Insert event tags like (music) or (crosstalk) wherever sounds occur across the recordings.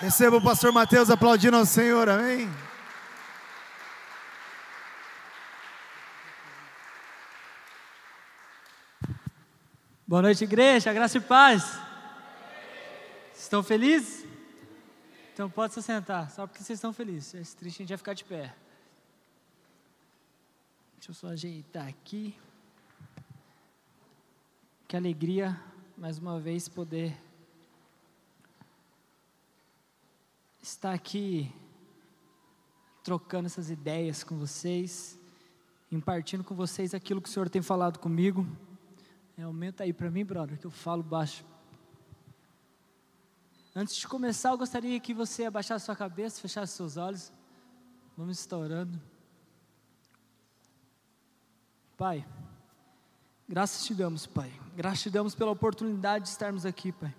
Receba o pastor Mateus aplaudindo ao Senhor, amém? Boa noite, igreja, graça e paz. Estão felizes? Então pode se sentar, só porque vocês estão felizes. Se é triste, a gente vai ficar de pé. Deixa eu só ajeitar aqui. Que alegria, mais uma vez, poder estar aqui trocando essas ideias com vocês, impartindo com vocês aquilo que o Senhor tem falado comigo. É, aumenta aí para mim, brother, que eu falo baixo. Antes de começar, eu gostaria que você abaixasse sua cabeça, fechasse seus olhos. Vamos estourando. Pai, graças te damos, Pai. Graças te damos pela oportunidade de estarmos aqui, Pai.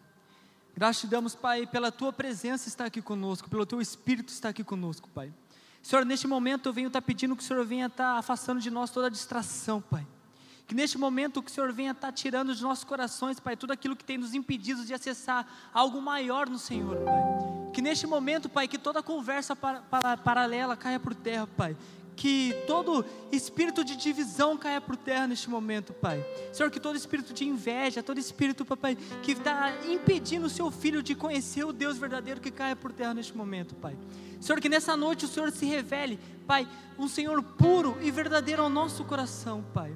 Graças te damos, Pai, pela tua presença estar aqui conosco, pelo teu Espírito estar aqui conosco, Pai. Senhor, neste momento eu venho estar pedindo que o Senhor venha estar afastando de nós toda a distração, Pai. Que neste momento que o Senhor venha estar tirando de nossos corações, Pai, tudo aquilo que tem nos impedido de acessar algo maior no Senhor, Pai. Que neste momento, Pai, que toda conversa para, para, paralela caia por terra, Pai que todo espírito de divisão caia por terra neste momento, Pai. Senhor, que todo espírito de inveja, todo espírito, Papai, que está impedindo o seu filho de conhecer o Deus verdadeiro, que caia por terra neste momento, Pai. Senhor, que nessa noite o Senhor se revele, Pai, um Senhor puro e verdadeiro ao nosso coração, Pai.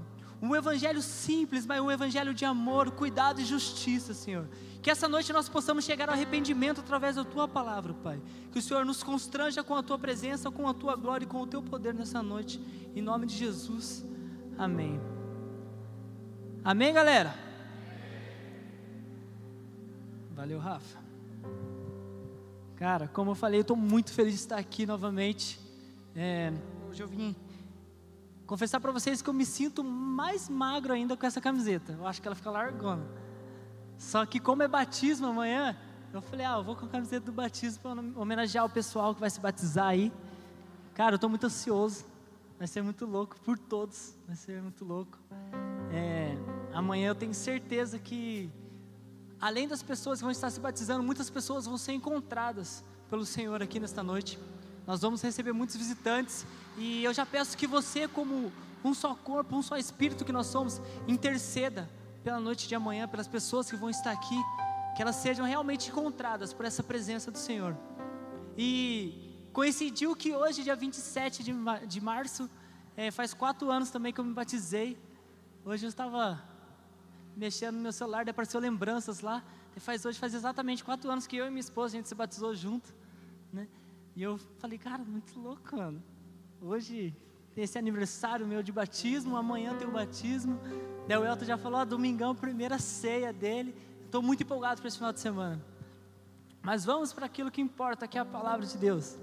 Um evangelho simples, mas um evangelho de amor, cuidado e justiça, Senhor. Que essa noite nós possamos chegar ao arrependimento através da tua palavra, Pai. Que o Senhor nos constranja com a tua presença, com a tua glória e com o teu poder nessa noite. Em nome de Jesus. Amém. Amém, galera? Valeu, Rafa. Cara, como eu falei, eu estou muito feliz de estar aqui novamente. É, hoje eu vim confessar para vocês que eu me sinto mais magro ainda com essa camiseta. Eu acho que ela fica largona. Só que como é batismo amanhã, eu falei, ah, eu vou com a camiseta do batismo para homenagear o pessoal que vai se batizar aí. Cara, eu estou muito ansioso. Vai ser muito louco por todos. Vai ser muito louco. É, amanhã eu tenho certeza que, além das pessoas que vão estar se batizando, muitas pessoas vão ser encontradas pelo Senhor aqui nesta noite. Nós vamos receber muitos visitantes e eu já peço que você, como um só corpo, um só espírito que nós somos, interceda pela noite de amanhã, pelas pessoas que vão estar aqui, que elas sejam realmente encontradas por essa presença do Senhor. E coincidiu que hoje, dia 27 de, de março, é, faz quatro anos também que eu me batizei. Hoje eu estava mexendo no meu celular, daí apareceu lembranças lá. Faz hoje faz exatamente quatro anos que eu e minha esposa a gente se batizou junto, né? E eu falei, cara, muito louco, mano. Hoje tem esse aniversário meu de batismo, amanhã tem o batismo. Daí o Elton já falou, ó, domingão, primeira ceia dele. Estou muito empolgado para esse final de semana. Mas vamos para aquilo que importa, que é a palavra de Deus.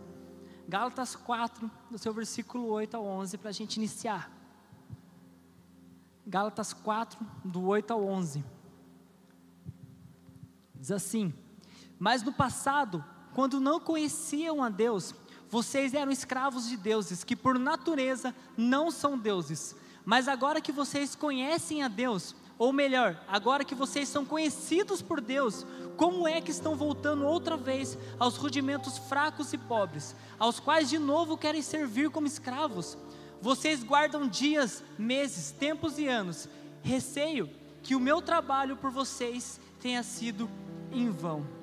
Gálatas 4, do seu versículo 8 ao 11, para a gente iniciar. Gálatas 4, do 8 ao 11. Diz assim: Mas no passado, quando não conheciam a Deus, vocês eram escravos de deuses que por natureza não são deuses. Mas agora que vocês conhecem a Deus, ou melhor, agora que vocês são conhecidos por Deus, como é que estão voltando outra vez aos rudimentos fracos e pobres, aos quais de novo querem servir como escravos? Vocês guardam dias, meses, tempos e anos. Receio que o meu trabalho por vocês tenha sido em vão.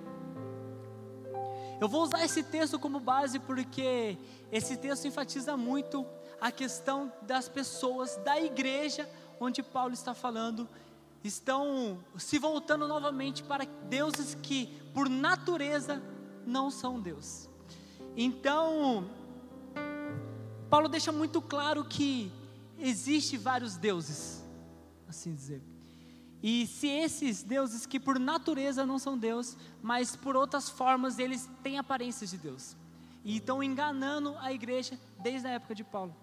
Eu vou usar esse texto como base porque esse texto enfatiza muito a questão das pessoas da igreja onde Paulo está falando, estão se voltando novamente para deuses que, por natureza, não são Deus. Então, Paulo deixa muito claro que existe vários deuses, assim dizer. E se esses deuses que por natureza não são Deus, mas por outras formas eles têm aparências de Deus, e estão enganando a igreja desde a época de Paulo.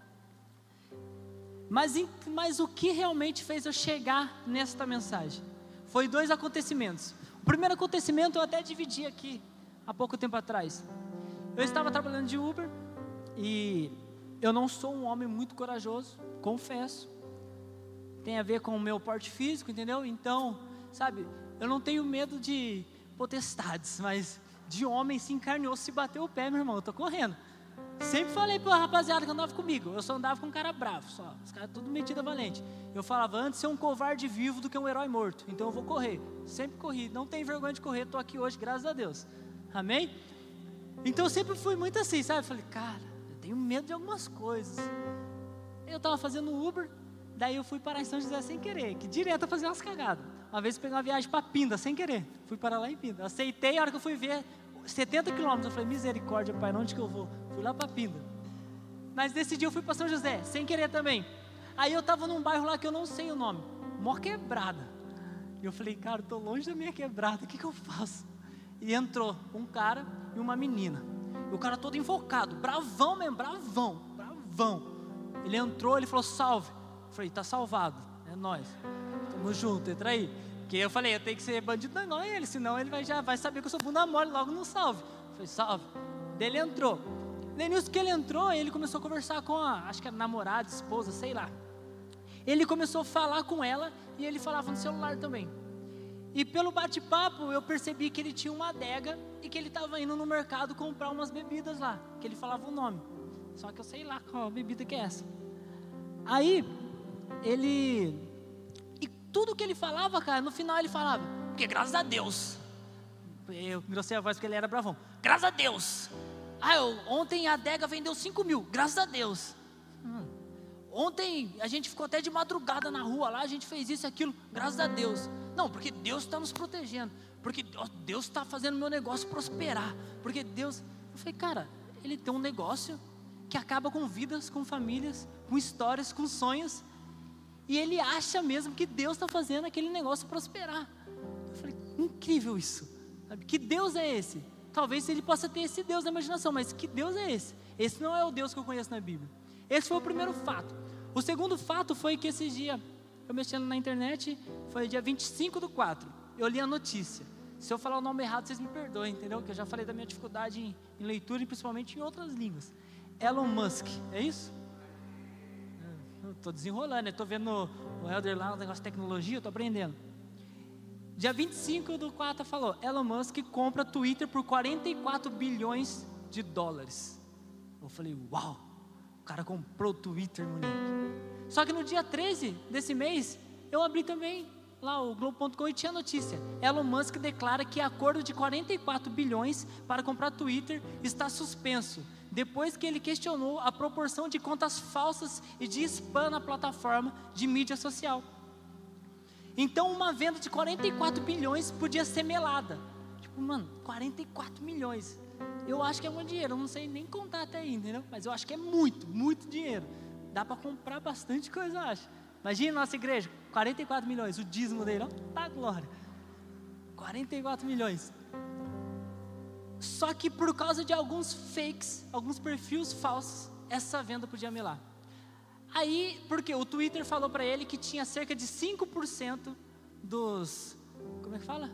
Mas, mas o que realmente fez eu chegar nesta mensagem? Foi dois acontecimentos. O primeiro acontecimento eu até dividi aqui, há pouco tempo atrás. Eu estava trabalhando de Uber e eu não sou um homem muito corajoso, confesso tem a ver com o meu porte físico, entendeu? Então, sabe, eu não tenho medo de potestades, mas de homem se encarnou, se bateu o pé, meu irmão, eu tô correndo. Sempre falei para rapaziada que andava comigo, eu só andava com um cara bravo, só. Os caras tudo metido a valente. Eu falava, antes ser um covarde vivo do que um herói morto. Então eu vou correr. Sempre corri, não tenho vergonha de correr, estou aqui hoje, graças a Deus. Amém? Então eu sempre fui muito assim, sabe? Eu falei, cara, eu tenho medo de algumas coisas. Eu estava fazendo Uber, daí eu fui parar em São José sem querer, que direto a fazer umas cagadas. Uma vez eu peguei uma viagem para Pinda, sem querer. Fui parar lá em Pinda. Aceitei, a hora que eu fui ver, 70 quilômetros. Eu falei, misericórdia, pai, onde que eu vou? Fui lá para Pinda. Mas dia eu fui para São José, sem querer também. Aí eu estava num bairro lá que eu não sei o nome, mó quebrada. E eu falei, cara, estou longe da minha quebrada, o que, que eu faço? E entrou um cara e uma menina. E o cara todo invocado, bravão mesmo, bravão, bravão. Ele entrou, ele falou, salve. Falei, tá salvado, é nós. Tamo junto, entra aí. Porque eu falei, eu tenho que ser bandido, não é ele, senão ele vai, já vai saber que eu sou bunda mole, logo não salve. Falei, salve. Daí ele entrou. Daí nisso que ele entrou, ele começou a conversar com a, acho que era namorada, esposa, sei lá. Ele começou a falar com ela e ele falava no celular também. E pelo bate-papo eu percebi que ele tinha uma adega e que ele estava indo no mercado comprar umas bebidas lá, que ele falava o nome. Só que eu sei lá qual bebida que é essa. Aí ele e tudo que ele falava, cara, no final ele falava, porque graças a Deus. Eu engrossei a voz porque ele era bravão. Graças a Deus. Ah, eu, ontem a adega vendeu 5 mil, graças a Deus. Hum. Ontem a gente ficou até de madrugada na rua lá, a gente fez isso e aquilo, graças a Deus. Não, porque Deus está nos protegendo. Porque Deus está fazendo meu negócio prosperar. Porque Deus. Eu falei, cara, ele tem um negócio que acaba com vidas, com famílias, com histórias, com sonhos. E ele acha mesmo que Deus está fazendo aquele negócio prosperar. Eu falei, incrível isso. Sabe? Que Deus é esse? Talvez ele possa ter esse Deus na imaginação, mas que Deus é esse? Esse não é o Deus que eu conheço na Bíblia. Esse foi o primeiro fato. O segundo fato foi que esse dia eu mexendo na internet, foi dia 25 do 4. Eu li a notícia. Se eu falar o nome errado, vocês me perdoem, entendeu? Que eu já falei da minha dificuldade em, em leitura e principalmente em outras línguas. Elon Musk, é isso? Estou desenrolando, estou vendo o Helder lá, um negócio de tecnologia, estou aprendendo. Dia 25 do 4 falou: Elon Musk compra Twitter por 44 bilhões de dólares. Eu falei: Uau, o cara comprou o Twitter, moleque. Só que no dia 13 desse mês, eu abri também lá o Globo.com e tinha notícia. Elon Musk declara que acordo de 44 bilhões para comprar Twitter está suspenso, depois que ele questionou a proporção de contas falsas e de spam na plataforma de mídia social. Então, uma venda de 44 bilhões podia ser melada. Tipo, mano, 44 milhões. Eu acho que é muito dinheiro, eu não sei nem contar até aí, entendeu? Mas eu acho que é muito, muito dinheiro dá para comprar bastante coisa, eu acho. Imagina nossa igreja, 44 milhões, o dízimo dele, ó, tá glória. 44 milhões. Só que por causa de alguns fakes, alguns perfis falsos, essa venda podia melar. Aí, porque o Twitter falou para ele que tinha cerca de 5% dos, como é que fala?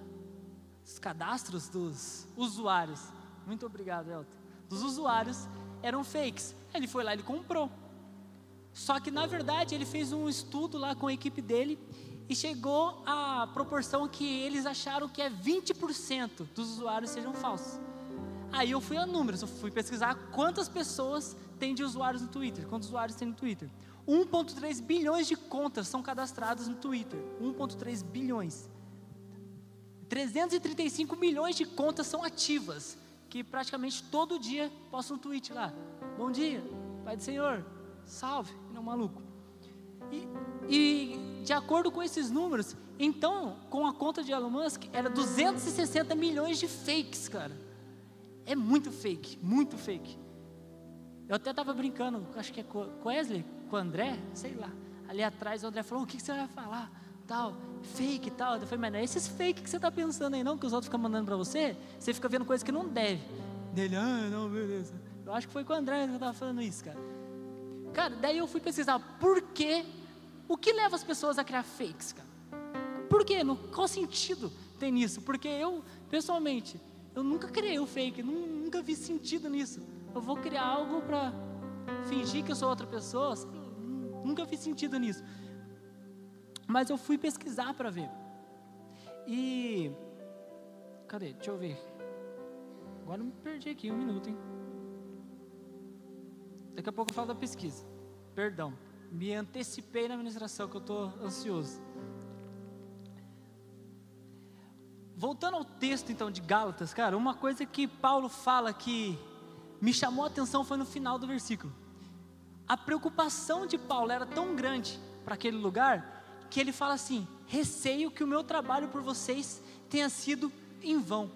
Os cadastros dos usuários. Muito obrigado, Elton. Dos usuários eram fakes. Ele foi lá, ele comprou. Só que na verdade ele fez um estudo lá com a equipe dele e chegou à proporção que eles acharam que é 20% dos usuários sejam falsos. Aí eu fui a números, eu fui pesquisar quantas pessoas têm de usuários no Twitter, quantos usuários tem no Twitter. 1.3 bilhões de contas são cadastradas no Twitter. 1.3 bilhões. 335 milhões de contas são ativas, que praticamente todo dia postam um tweet lá. Bom dia, Pai do Senhor, salve, não maluco. E, e, de acordo com esses números, então, com a conta de Elon Musk, era 260 milhões de fakes, cara. É muito fake, muito fake. Eu até estava brincando, acho que é com Wesley, com o André, sei lá. Ali atrás o André falou: o que, você vai falar? Tal, fake e tal. Eu falei, mas não é esses fake que você está pensando aí, não, que os outros ficam mandando para você. Você fica vendo coisas que não deve. Dele, ah, não, beleza. Eu acho que foi com o André que eu estava falando isso, cara. Cara, daí eu fui pesquisar por que, o que leva as pessoas a criar fakes, cara? Por quê? Qual sentido tem nisso? Porque eu, pessoalmente, eu nunca criei o fake, nunca vi sentido nisso. Eu vou criar algo para fingir que eu sou outra pessoa, nunca vi sentido nisso. Mas eu fui pesquisar para ver. E cadê? Deixa eu ver. Agora eu me perdi aqui, um minuto, hein? Daqui a pouco eu falo da pesquisa. Perdão, me antecipei na administração que eu estou ansioso. Voltando ao texto então de Gálatas, cara, uma coisa que Paulo fala que me chamou a atenção foi no final do versículo. A preocupação de Paulo era tão grande para aquele lugar que ele fala assim: receio que o meu trabalho por vocês tenha sido em vão.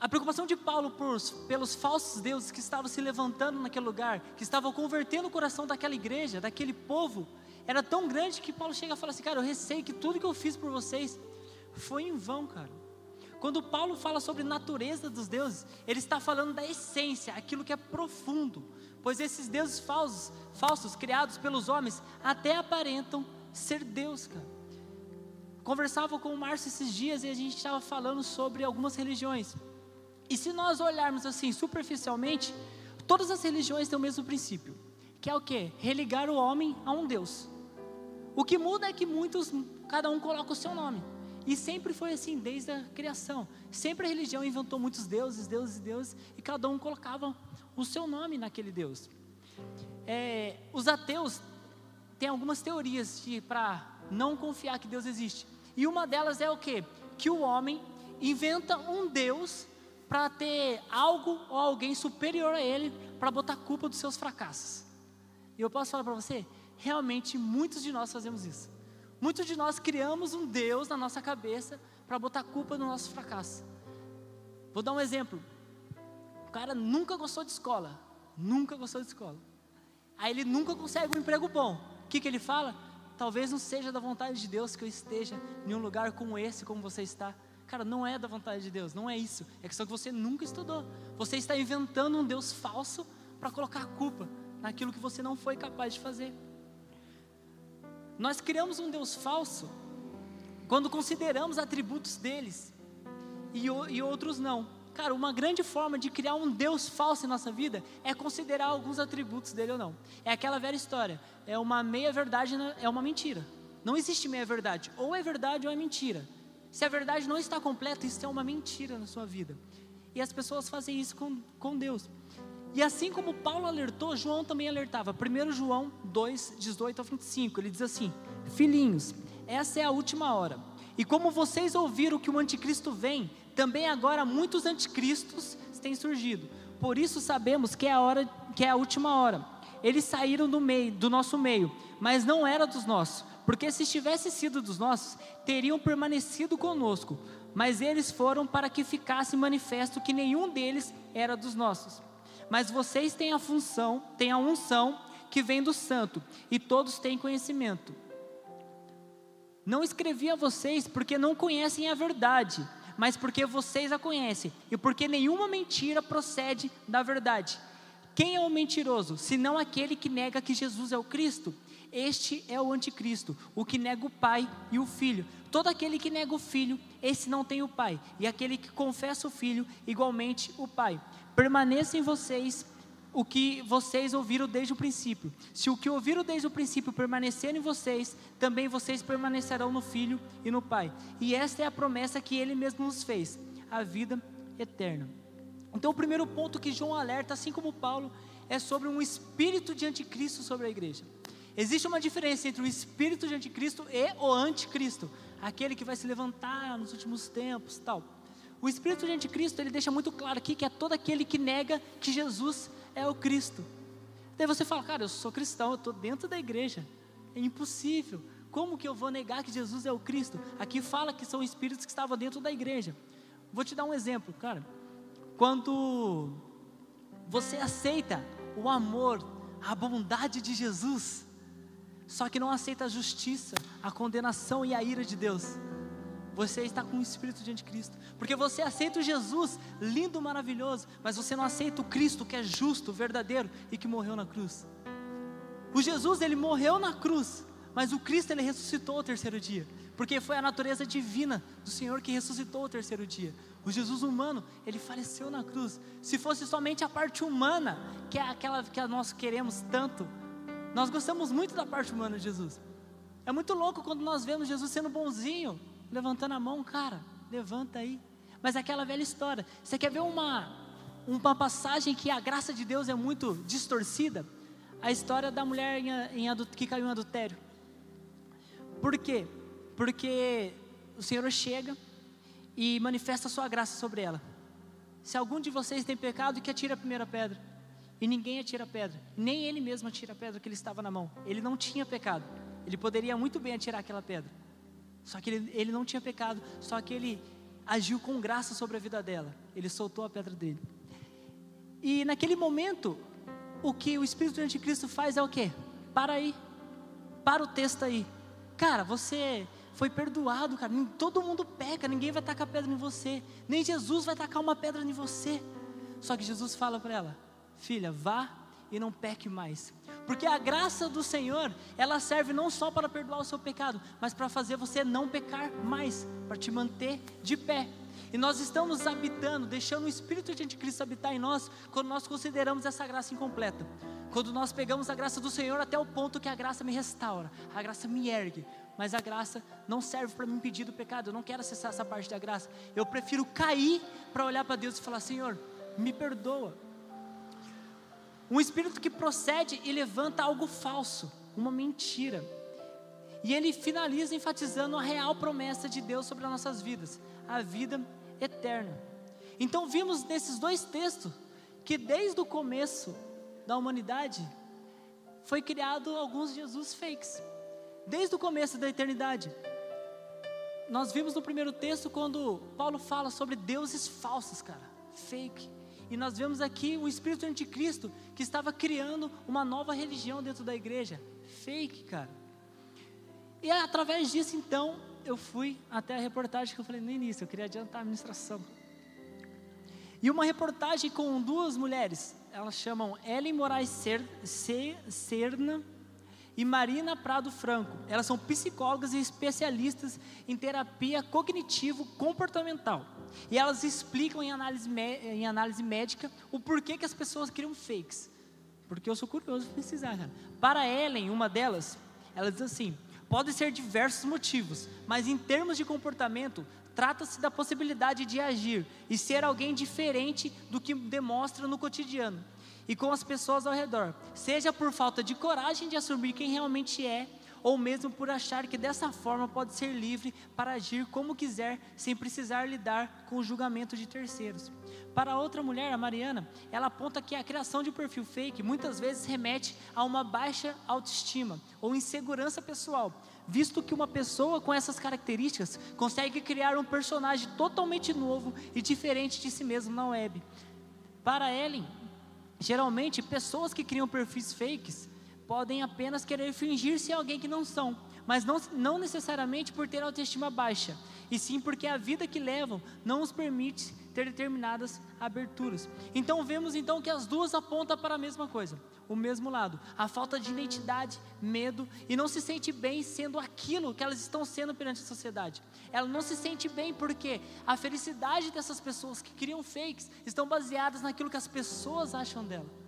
A preocupação de Paulo por, pelos falsos deuses que estavam se levantando naquele lugar, que estavam convertendo o coração daquela igreja, daquele povo, era tão grande que Paulo chega e fala assim: Cara, eu receio que tudo que eu fiz por vocês foi em vão, cara. Quando Paulo fala sobre natureza dos deuses, ele está falando da essência, aquilo que é profundo, pois esses deuses falsos, falsos criados pelos homens, até aparentam ser Deus, cara. Conversava com o Márcio esses dias e a gente estava falando sobre algumas religiões. E se nós olharmos assim superficialmente, todas as religiões têm o mesmo princípio, que é o que? Religar o homem a um Deus. O que muda é que muitos, cada um coloca o seu nome. E sempre foi assim, desde a criação. Sempre a religião inventou muitos deuses, deuses e deuses, e cada um colocava o seu nome naquele Deus. É, os ateus têm algumas teorias para não confiar que Deus existe. E uma delas é o que? Que o homem inventa um Deus para ter algo ou alguém superior a ele para botar culpa dos seus fracassos. E eu posso falar para você, realmente muitos de nós fazemos isso. Muitos de nós criamos um Deus na nossa cabeça para botar culpa no nosso fracasso. Vou dar um exemplo. O cara nunca gostou de escola, nunca gostou de escola. Aí ele nunca consegue um emprego bom. O que, que ele fala? Talvez não seja da vontade de Deus que eu esteja em um lugar como esse, como você está. Cara, não é da vontade de Deus, não é isso. É questão que você nunca estudou. Você está inventando um Deus falso para colocar a culpa naquilo que você não foi capaz de fazer. Nós criamos um Deus falso quando consideramos atributos deles e, e outros não. Cara, uma grande forma de criar um Deus falso em nossa vida é considerar alguns atributos dele ou não. É aquela velha história: é uma meia verdade, é uma mentira. Não existe meia verdade. Ou é verdade ou é mentira. Se a verdade não está completa, isso é uma mentira na sua vida. E as pessoas fazem isso com, com Deus. E assim como Paulo alertou, João também alertava. 1 João 2, 18 a 25, ele diz assim: Filhinhos, essa é a última hora. E como vocês ouviram que o anticristo vem, também agora muitos anticristos têm surgido. Por isso sabemos que é a hora, que é a última hora. Eles saíram do meio, do nosso meio, mas não era dos nossos, porque se tivesse sido dos nossos, teriam permanecido conosco. Mas eles foram para que ficasse manifesto que nenhum deles era dos nossos mas vocês têm a função, têm a unção que vem do santo, e todos têm conhecimento. Não escrevi a vocês porque não conhecem a verdade, mas porque vocês a conhecem, e porque nenhuma mentira procede da verdade. Quem é o mentiroso, senão aquele que nega que Jesus é o Cristo? Este é o anticristo, o que nega o Pai e o Filho. Todo aquele que nega o Filho, esse não tem o Pai, e aquele que confessa o Filho, igualmente o Pai permaneça em vocês o que vocês ouviram desde o princípio. Se o que ouviram desde o princípio permanecer em vocês, também vocês permanecerão no Filho e no Pai. E esta é a promessa que Ele mesmo nos fez, a vida eterna. Então, o primeiro ponto que João alerta, assim como Paulo, é sobre um espírito de anticristo sobre a igreja. Existe uma diferença entre o espírito de anticristo e o anticristo, aquele que vai se levantar nos últimos tempos, tal. O espírito de anticristo, ele deixa muito claro aqui que é todo aquele que nega que Jesus é o Cristo. Daí você fala, cara, eu sou cristão, eu estou dentro da igreja. É impossível. Como que eu vou negar que Jesus é o Cristo? Aqui fala que são espíritos que estavam dentro da igreja. Vou te dar um exemplo, cara. Quando você aceita o amor, a bondade de Jesus, só que não aceita a justiça, a condenação e a ira de Deus você está com o espírito de anticristo. Porque você aceita o Jesus, lindo, maravilhoso, mas você não aceita o Cristo que é justo, verdadeiro e que morreu na cruz. O Jesus, ele morreu na cruz, mas o Cristo, ele ressuscitou o terceiro dia. Porque foi a natureza divina do Senhor que ressuscitou o terceiro dia. O Jesus humano, ele faleceu na cruz. Se fosse somente a parte humana, que é aquela que nós queremos tanto, nós gostamos muito da parte humana de Jesus. É muito louco quando nós vemos Jesus sendo bonzinho, levantando a mão, cara, levanta aí. Mas é aquela velha história. Você quer ver uma, uma passagem que a graça de Deus é muito distorcida? A história da mulher em, em, que caiu em adultério. Por quê? Porque o Senhor chega e manifesta a sua graça sobre ela. Se algum de vocês tem pecado, que atire a primeira pedra. E ninguém atira a pedra. Nem ele mesmo atira a pedra que ele estava na mão. Ele não tinha pecado. Ele poderia muito bem atirar aquela pedra. Só que ele, ele não tinha pecado. Só que ele agiu com graça sobre a vida dela. Ele soltou a pedra dele. E naquele momento, o que o Espírito do Anticristo faz é o quê? Para aí. Para o texto aí. Cara, você foi perdoado, cara. Todo mundo peca, ninguém vai tacar pedra em você. Nem Jesus vai tacar uma pedra em você. Só que Jesus fala para ela: Filha, vá e não peque mais. Porque a graça do Senhor, ela serve não só para perdoar o seu pecado, mas para fazer você não pecar mais, para te manter de pé. E nós estamos habitando, deixando o Espírito de Anticristo habitar em nós, quando nós consideramos essa graça incompleta. Quando nós pegamos a graça do Senhor até o ponto que a graça me restaura, a graça me ergue, mas a graça não serve para me impedir do pecado. Eu não quero acessar essa parte da graça. Eu prefiro cair para olhar para Deus e falar: Senhor, me perdoa. Um espírito que procede e levanta algo falso, uma mentira. E ele finaliza enfatizando a real promessa de Deus sobre as nossas vidas, a vida eterna. Então vimos nesses dois textos que desde o começo da humanidade foi criado alguns Jesus fakes. Desde o começo da eternidade. Nós vimos no primeiro texto quando Paulo fala sobre deuses falsos, cara, fake. E nós vemos aqui o espírito anticristo que estava criando uma nova religião dentro da igreja. Fake, cara. E através disso, então, eu fui até a reportagem que eu falei no início, eu queria adiantar a administração. E uma reportagem com duas mulheres, elas chamam Ellen Moraes Serna e Marina Prado Franco. Elas são psicólogas e especialistas em terapia cognitivo-comportamental. E elas explicam em análise, em análise médica o porquê que as pessoas criam fakes. Porque eu sou curioso de precisar. Cara. Para Ellen, uma delas, ela diz assim: pode ser diversos motivos, mas em termos de comportamento, trata-se da possibilidade de agir e ser alguém diferente do que demonstra no cotidiano e com as pessoas ao redor, seja por falta de coragem de assumir quem realmente é, ou mesmo por achar que dessa forma pode ser livre para agir como quiser, sem precisar lidar com o julgamento de terceiros. Para outra mulher, a Mariana, ela aponta que a criação de um perfil fake muitas vezes remete a uma baixa autoestima ou insegurança pessoal, visto que uma pessoa com essas características consegue criar um personagem totalmente novo e diferente de si mesmo na web. Para Ellen, Geralmente, pessoas que criam perfis fakes podem apenas querer fingir ser alguém que não são, mas não, não necessariamente por ter autoestima baixa, e sim porque a vida que levam não os permite ter determinadas aberturas. Então vemos então que as duas apontam para a mesma coisa, o mesmo lado, a falta de identidade, medo e não se sente bem sendo aquilo que elas estão sendo perante a sociedade. Ela não se sente bem porque a felicidade dessas pessoas que criam fakes estão baseadas naquilo que as pessoas acham dela.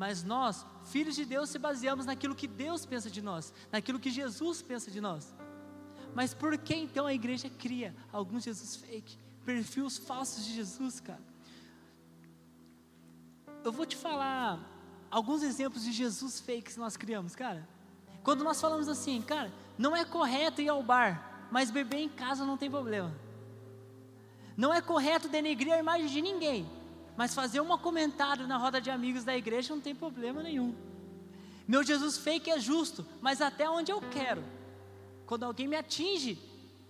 Mas nós, filhos de Deus, se baseamos naquilo que Deus pensa de nós, naquilo que Jesus pensa de nós. Mas por que então a igreja cria alguns Jesus fake? perfis falsos de Jesus, cara. Eu vou te falar alguns exemplos de Jesus fake que nós criamos, cara. Quando nós falamos assim, cara, não é correto ir ao bar, mas beber em casa não tem problema. Não é correto denegrir a imagem de ninguém, mas fazer um comentário na roda de amigos da igreja não tem problema nenhum. Meu Jesus fake é justo, mas até onde eu quero. Quando alguém me atinge,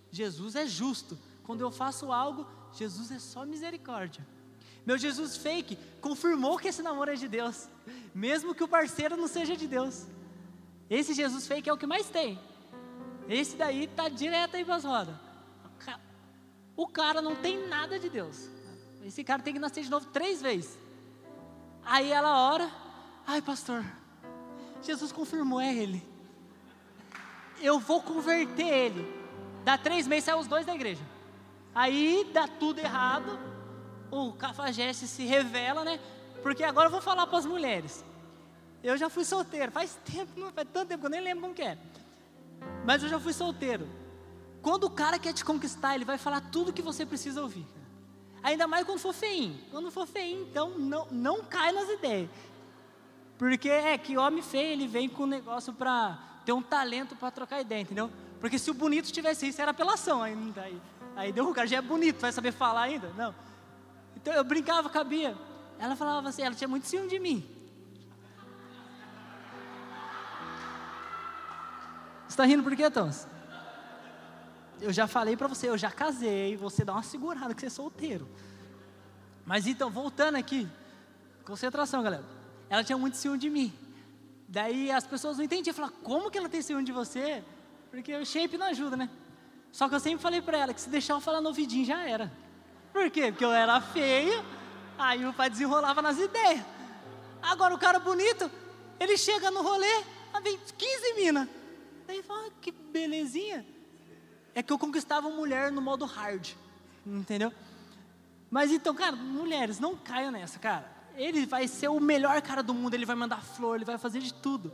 Jesus é justo, quando eu faço algo, Jesus é só misericórdia. Meu Jesus fake confirmou que esse namoro é de Deus, mesmo que o parceiro não seja de Deus. Esse Jesus fake é o que mais tem. Esse daí tá direto aí para as rodas. O cara não tem nada de Deus. Esse cara tem que nascer de novo três vezes. Aí ela ora, ai pastor, Jesus confirmou, é ele. Eu vou converter ele. Dá três meses, sai os dois da igreja. Aí dá tudo errado, o cafajeste se revela, né? Porque agora eu vou falar para as mulheres. Eu já fui solteiro, faz tempo, não faz tanto tempo que eu nem lembro como que é. Mas eu já fui solteiro. Quando o cara quer te conquistar, ele vai falar tudo que você precisa ouvir. Ainda mais quando for feinho. Quando for feinho, então não, não cai nas ideias. Porque é que homem feio, ele vem com um negócio para ter um talento para trocar ideia, entendeu? Porque se o bonito tivesse isso, era apelação ainda. Aí, aí deu o cara já é bonito, vai saber falar ainda? Não. Então eu brincava com a Bia. Ela falava assim, ela tinha muito ciúme de mim. Você está rindo por quê, Tons? Eu já falei para você, eu já casei, você dá uma segurada que você é solteiro. Mas então, voltando aqui, concentração, galera. Ela tinha muito ciúme de mim. Daí as pessoas não entendiam, falavam, como que ela tem ciúme de você? Porque o shape não ajuda, né? Só que eu sempre falei para ela que se deixar eu falar no já era. Por quê? Porque eu era feia, aí o pai desenrolava nas ideias. Agora o cara bonito, ele chega no rolê, vem 15 minas. Daí fala, ah, que belezinha. É que eu conquistava mulher no modo hard, entendeu? Mas então, cara, mulheres, não caiam nessa, cara. Ele vai ser o melhor cara do mundo, ele vai mandar flor, ele vai fazer de tudo.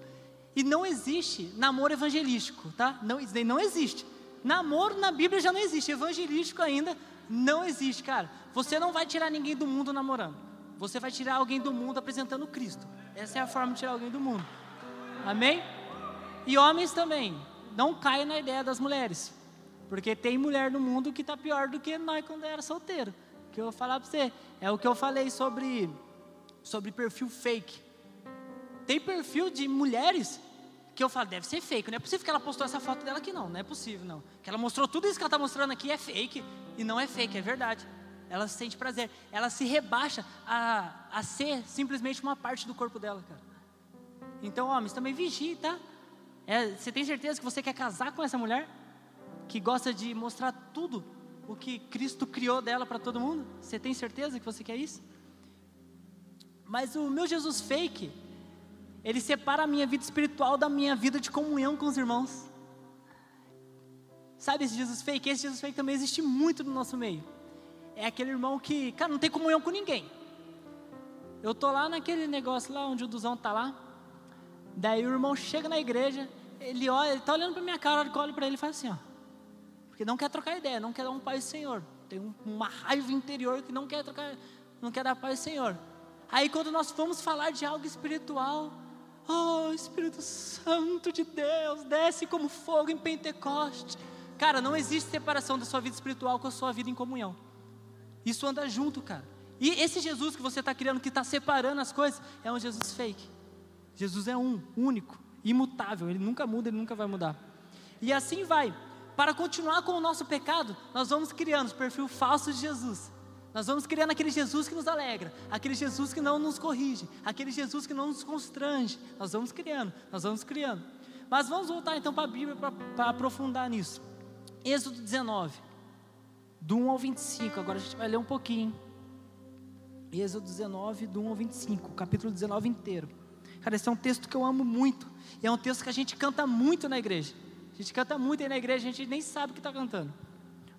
E não existe namoro evangelístico, tá? Não, isso não existe. Namoro na Bíblia já não existe, evangelístico ainda não existe, cara. Você não vai tirar ninguém do mundo namorando. Você vai tirar alguém do mundo apresentando Cristo. Essa é a forma de tirar alguém do mundo. Amém? E homens também, não caia na ideia das mulheres. Porque tem mulher no mundo que está pior do que nós quando era solteiro. Que eu vou falar para você. É o que eu falei sobre, sobre perfil fake. Tem perfil de mulheres que eu falo, deve ser fake. Não é possível que ela postou essa foto dela aqui, não. Não é possível, não. Que ela mostrou tudo isso que ela está mostrando aqui é fake. E não é fake, é verdade. Ela sente prazer. Ela se rebaixa a, a ser simplesmente uma parte do corpo dela, cara. Então, homens, também vigie, tá? É, você tem certeza que você quer casar com essa mulher? Que gosta de mostrar tudo o que Cristo criou dela para todo mundo? Você tem certeza que você quer isso? Mas o meu Jesus fake, ele separa a minha vida espiritual da minha vida de comunhão com os irmãos. Sabe esse Jesus fake? Esse Jesus fake também existe muito no nosso meio. É aquele irmão que, cara, não tem comunhão com ninguém. Eu tô lá naquele negócio lá onde o Duzão tá lá. Daí o irmão chega na igreja, ele olha, ele está olhando para minha cara, eu olho para ele e faz assim, ó. Porque não quer trocar ideia, não quer dar um paz Senhor. Tem um, uma raiva interior que não quer trocar, não quer dar paz Senhor. Aí quando nós vamos falar de algo espiritual, oh Espírito Santo de Deus, desce como fogo em Pentecoste. Cara, não existe separação da sua vida espiritual com a sua vida em comunhão. Isso anda junto, cara. E esse Jesus que você está criando, que está separando as coisas, é um Jesus fake. Jesus é um, único imutável, ele nunca muda, ele nunca vai mudar. E assim vai. Para continuar com o nosso pecado, nós vamos criando o perfil falso de Jesus. Nós vamos criando aquele Jesus que nos alegra, aquele Jesus que não nos corrige, aquele Jesus que não nos constrange. Nós vamos criando, nós vamos criando. Mas vamos voltar então para a Bíblia para aprofundar nisso. Êxodo 19, do 1 ao 25. Agora a gente vai ler um pouquinho. Êxodo 19, do 1 ao 25, capítulo 19 inteiro. Cara, esse é um texto que eu amo muito. E é um texto que a gente canta muito na igreja. A gente canta muito aí na igreja, a gente nem sabe o que está cantando.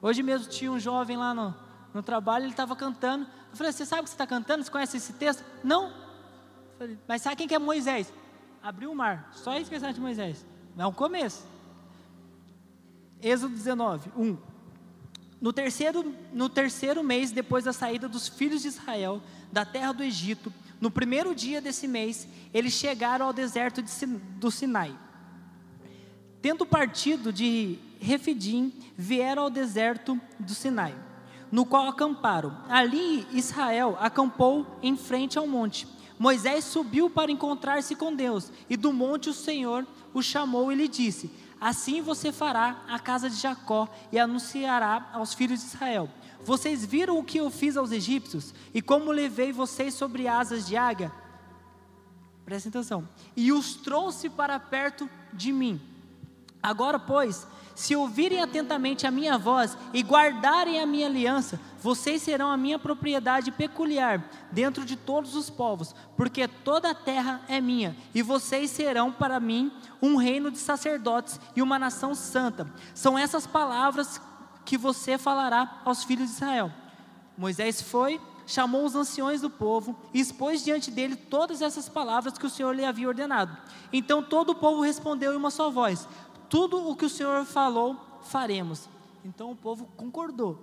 Hoje mesmo tinha um jovem lá no, no trabalho, ele estava cantando. Eu falei, você sabe o que você está cantando? Você conhece esse texto? Não. Falei, mas sabe quem que é Moisés? Abriu o mar. Só isso que é de Moisés. É um começo. Êxodo 19, 1. No terceiro, no terceiro mês depois da saída dos filhos de Israel da terra do Egito, no primeiro dia desse mês, eles chegaram ao deserto de, do Sinai. Tendo partido de Refidim, vieram ao deserto do Sinai, no qual acamparam. Ali Israel acampou em frente ao monte. Moisés subiu para encontrar-se com Deus, e do monte o Senhor o chamou e lhe disse: Assim você fará a casa de Jacó e anunciará aos filhos de Israel: vocês viram o que eu fiz aos egípcios e como levei vocês sobre asas de águia? Presta atenção. E os trouxe para perto de mim. Agora, pois, se ouvirem atentamente a minha voz e guardarem a minha aliança, vocês serão a minha propriedade peculiar dentro de todos os povos, porque toda a terra é minha, e vocês serão para mim um reino de sacerdotes e uma nação santa. São essas palavras que você falará aos filhos de Israel. Moisés foi, chamou os anciões do povo e expôs diante dele todas essas palavras que o Senhor lhe havia ordenado. Então todo o povo respondeu em uma só voz: Tudo o que o Senhor falou, faremos. Então o povo concordou.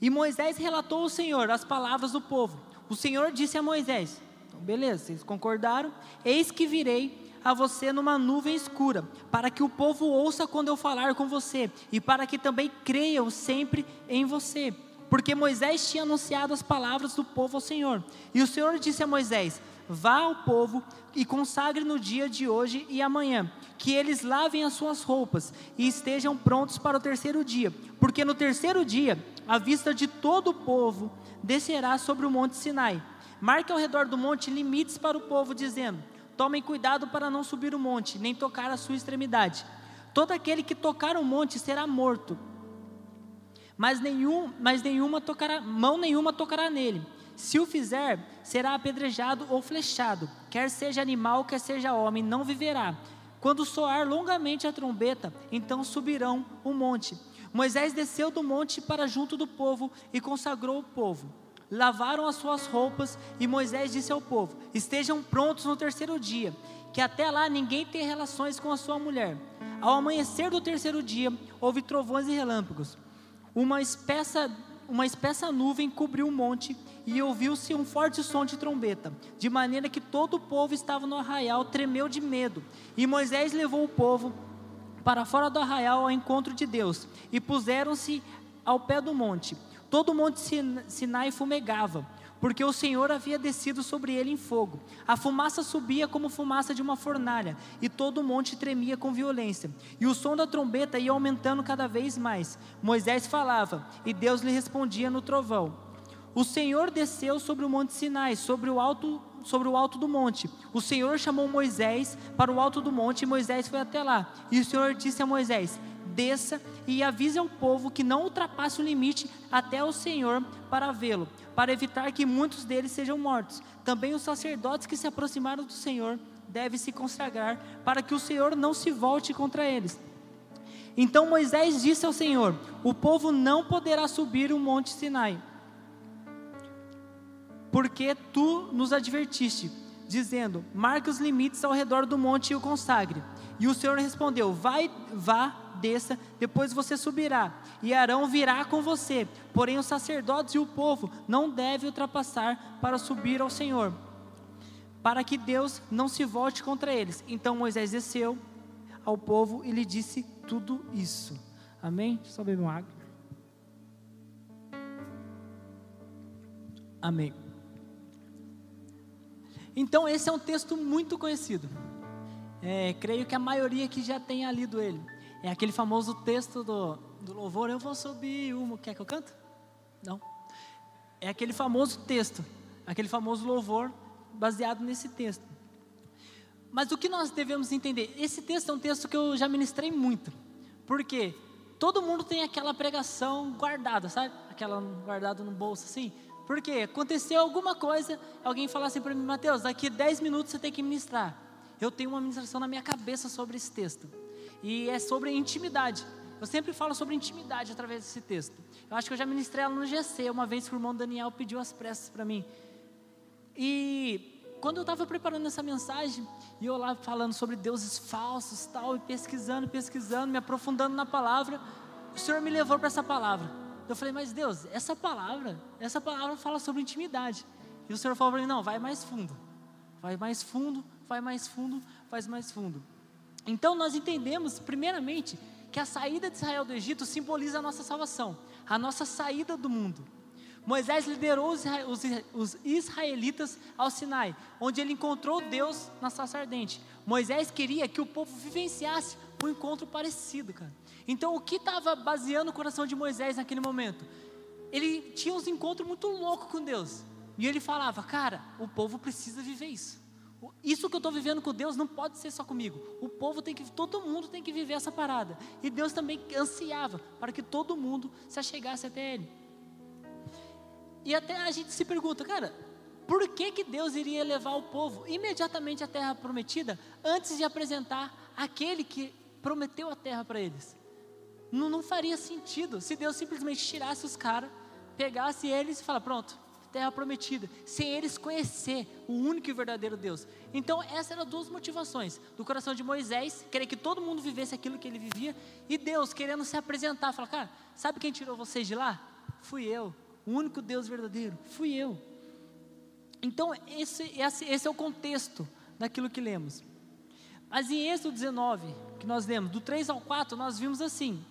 E Moisés relatou ao Senhor as palavras do povo. O Senhor disse a Moisés: então, beleza, vocês concordaram? Eis que virei a você numa nuvem escura, para que o povo ouça quando eu falar com você, e para que também creiam sempre em você. Porque Moisés tinha anunciado as palavras do povo ao Senhor. E o Senhor disse a Moisés: Vá ao povo e consagre no dia de hoje e amanhã, que eles lavem as suas roupas e estejam prontos para o terceiro dia, porque no terceiro dia a vista de todo o povo descerá sobre o monte Sinai. Marque ao redor do monte limites para o povo, dizendo: Tomem cuidado para não subir o monte, nem tocar a sua extremidade. Todo aquele que tocar o monte será morto, mas, nenhum, mas nenhuma tocará, mão nenhuma tocará nele. Se o fizer, será apedrejado ou flechado, quer seja animal, quer seja homem, não viverá. Quando soar longamente a trombeta, então subirão o monte. Moisés desceu do monte para junto do povo e consagrou o povo. Lavaram as suas roupas e Moisés disse ao povo: Estejam prontos no terceiro dia, que até lá ninguém tenha relações com a sua mulher. Ao amanhecer do terceiro dia, houve trovões e relâmpagos. Uma espessa, uma espessa nuvem cobriu o monte e ouviu-se um forte som de trombeta, de maneira que todo o povo estava no arraial tremeu de medo. E Moisés levou o povo para fora do arraial ao encontro de Deus e puseram-se ao pé do monte. Todo o monte Sinai fumegava, porque o Senhor havia descido sobre ele em fogo. A fumaça subia como fumaça de uma fornalha, e todo o monte tremia com violência. E o som da trombeta ia aumentando cada vez mais. Moisés falava, e Deus lhe respondia no trovão. O Senhor desceu sobre o monte Sinai, sobre o alto sobre o alto do monte. O Senhor chamou Moisés para o alto do monte e Moisés foi até lá. E o Senhor disse a Moisés: desça e avise ao povo que não ultrapasse o limite até o Senhor para vê-lo, para evitar que muitos deles sejam mortos. Também os sacerdotes que se aproximaram do Senhor devem se consagrar, para que o Senhor não se volte contra eles. Então Moisés disse ao Senhor: O povo não poderá subir o monte Sinai, porque tu nos advertiste, dizendo: Marque os limites ao redor do monte e o consagre. E o Senhor respondeu: Vai, vá desça, depois você subirá, e Arão virá com você. Porém, os sacerdotes e o povo não devem ultrapassar para subir ao Senhor, para que Deus não se volte contra eles. Então Moisés desceu ao povo e lhe disse tudo isso. Amém? Só beber uma água. Amém. Então, esse é um texto muito conhecido. É, creio que a maioria aqui já tenha lido ele. É aquele famoso texto do, do louvor, eu vou subir uma. Quer que eu canto? Não. É aquele famoso texto, aquele famoso louvor baseado nesse texto. Mas o que nós devemos entender? Esse texto é um texto que eu já ministrei muito. Porque todo mundo tem aquela pregação guardada, sabe? Aquela guardada no bolso assim. Porque aconteceu alguma coisa, alguém fala assim para mim, Mateus, daqui 10 minutos você tem que ministrar. Eu tenho uma ministração na minha cabeça sobre esse texto e é sobre intimidade. Eu sempre falo sobre intimidade através desse texto. Eu acho que eu já ministrei ela no GC, uma vez que o irmão Daniel pediu as pressas para mim. E quando eu estava preparando essa mensagem, e eu lá falando sobre deuses falsos, tal, e pesquisando, pesquisando, me aprofundando na palavra, o Senhor me levou para essa palavra. Eu falei, mas Deus, essa palavra, essa palavra fala sobre intimidade. E o Senhor falou para mim, não, vai mais fundo. Vai mais fundo, vai mais fundo, faz mais fundo. Então nós entendemos, primeiramente, que a saída de Israel do Egito simboliza a nossa salvação, a nossa saída do mundo. Moisés liderou os israelitas ao Sinai, onde ele encontrou Deus na sarça ardente. Moisés queria que o povo vivenciasse um encontro parecido, cara. Então, o que estava baseando o coração de Moisés naquele momento? Ele tinha uns encontros muito loucos com Deus. E ele falava, cara, o povo precisa viver isso. Isso que eu estou vivendo com Deus não pode ser só comigo. O povo tem que, todo mundo tem que viver essa parada. E Deus também ansiava para que todo mundo se achegasse até Ele. E até a gente se pergunta, cara, por que, que Deus iria levar o povo imediatamente à terra prometida antes de apresentar aquele que prometeu a terra para eles? Não, não faria sentido se Deus simplesmente tirasse os caras, pegasse eles e falasse: pronto, terra prometida, sem eles conhecer o único e verdadeiro Deus. Então, essas eram duas motivações: do coração de Moisés, querer que todo mundo vivesse aquilo que ele vivia, e Deus querendo se apresentar, falar: cara, sabe quem tirou vocês de lá? fui eu. O único Deus verdadeiro, fui eu. Então, esse, esse, esse é o contexto daquilo que lemos. Mas em Êxodo 19, que nós lemos, do 3 ao 4, nós vimos assim,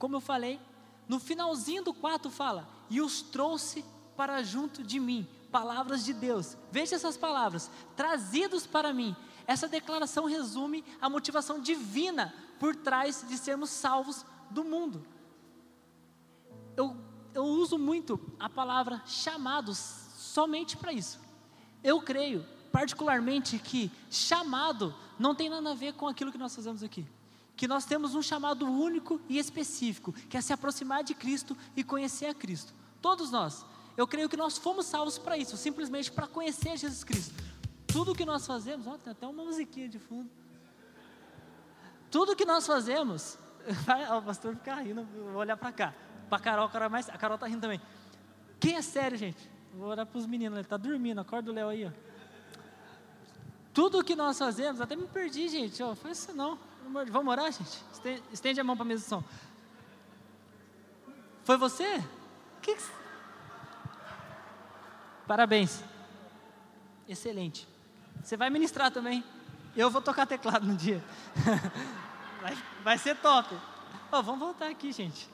como eu falei, no finalzinho do 4 fala, e os trouxe para junto de mim, palavras de Deus. Veja essas palavras, trazidos para mim. Essa declaração resume a motivação divina por trás de sermos salvos do mundo. Eu, eu uso muito a palavra chamados somente para isso. Eu creio, particularmente, que chamado não tem nada a ver com aquilo que nós fazemos aqui. Que nós temos um chamado único e específico, que é se aproximar de Cristo e conhecer a Cristo. Todos nós. Eu creio que nós fomos salvos para isso, simplesmente para conhecer Jesus Cristo. Tudo que nós fazemos, ó, tem até uma musiquinha de fundo. Tudo que nós fazemos, (laughs) o pastor fica rindo, vou olhar para cá. Para a Carol, mais, a Carol tá rindo também. Quem é sério, gente? Vou olhar para os meninos, ele está dormindo, acorda o Léo aí, ó. Tudo que nós fazemos, até me perdi, gente, ó, faz isso não. Vamos orar, gente? Estende, a mão para a mesa do som. Foi você? Que que... Parabéns. Excelente. Você vai ministrar também. Eu vou tocar teclado no dia. (laughs) vai, vai, ser top. Oh, vamos voltar aqui, gente.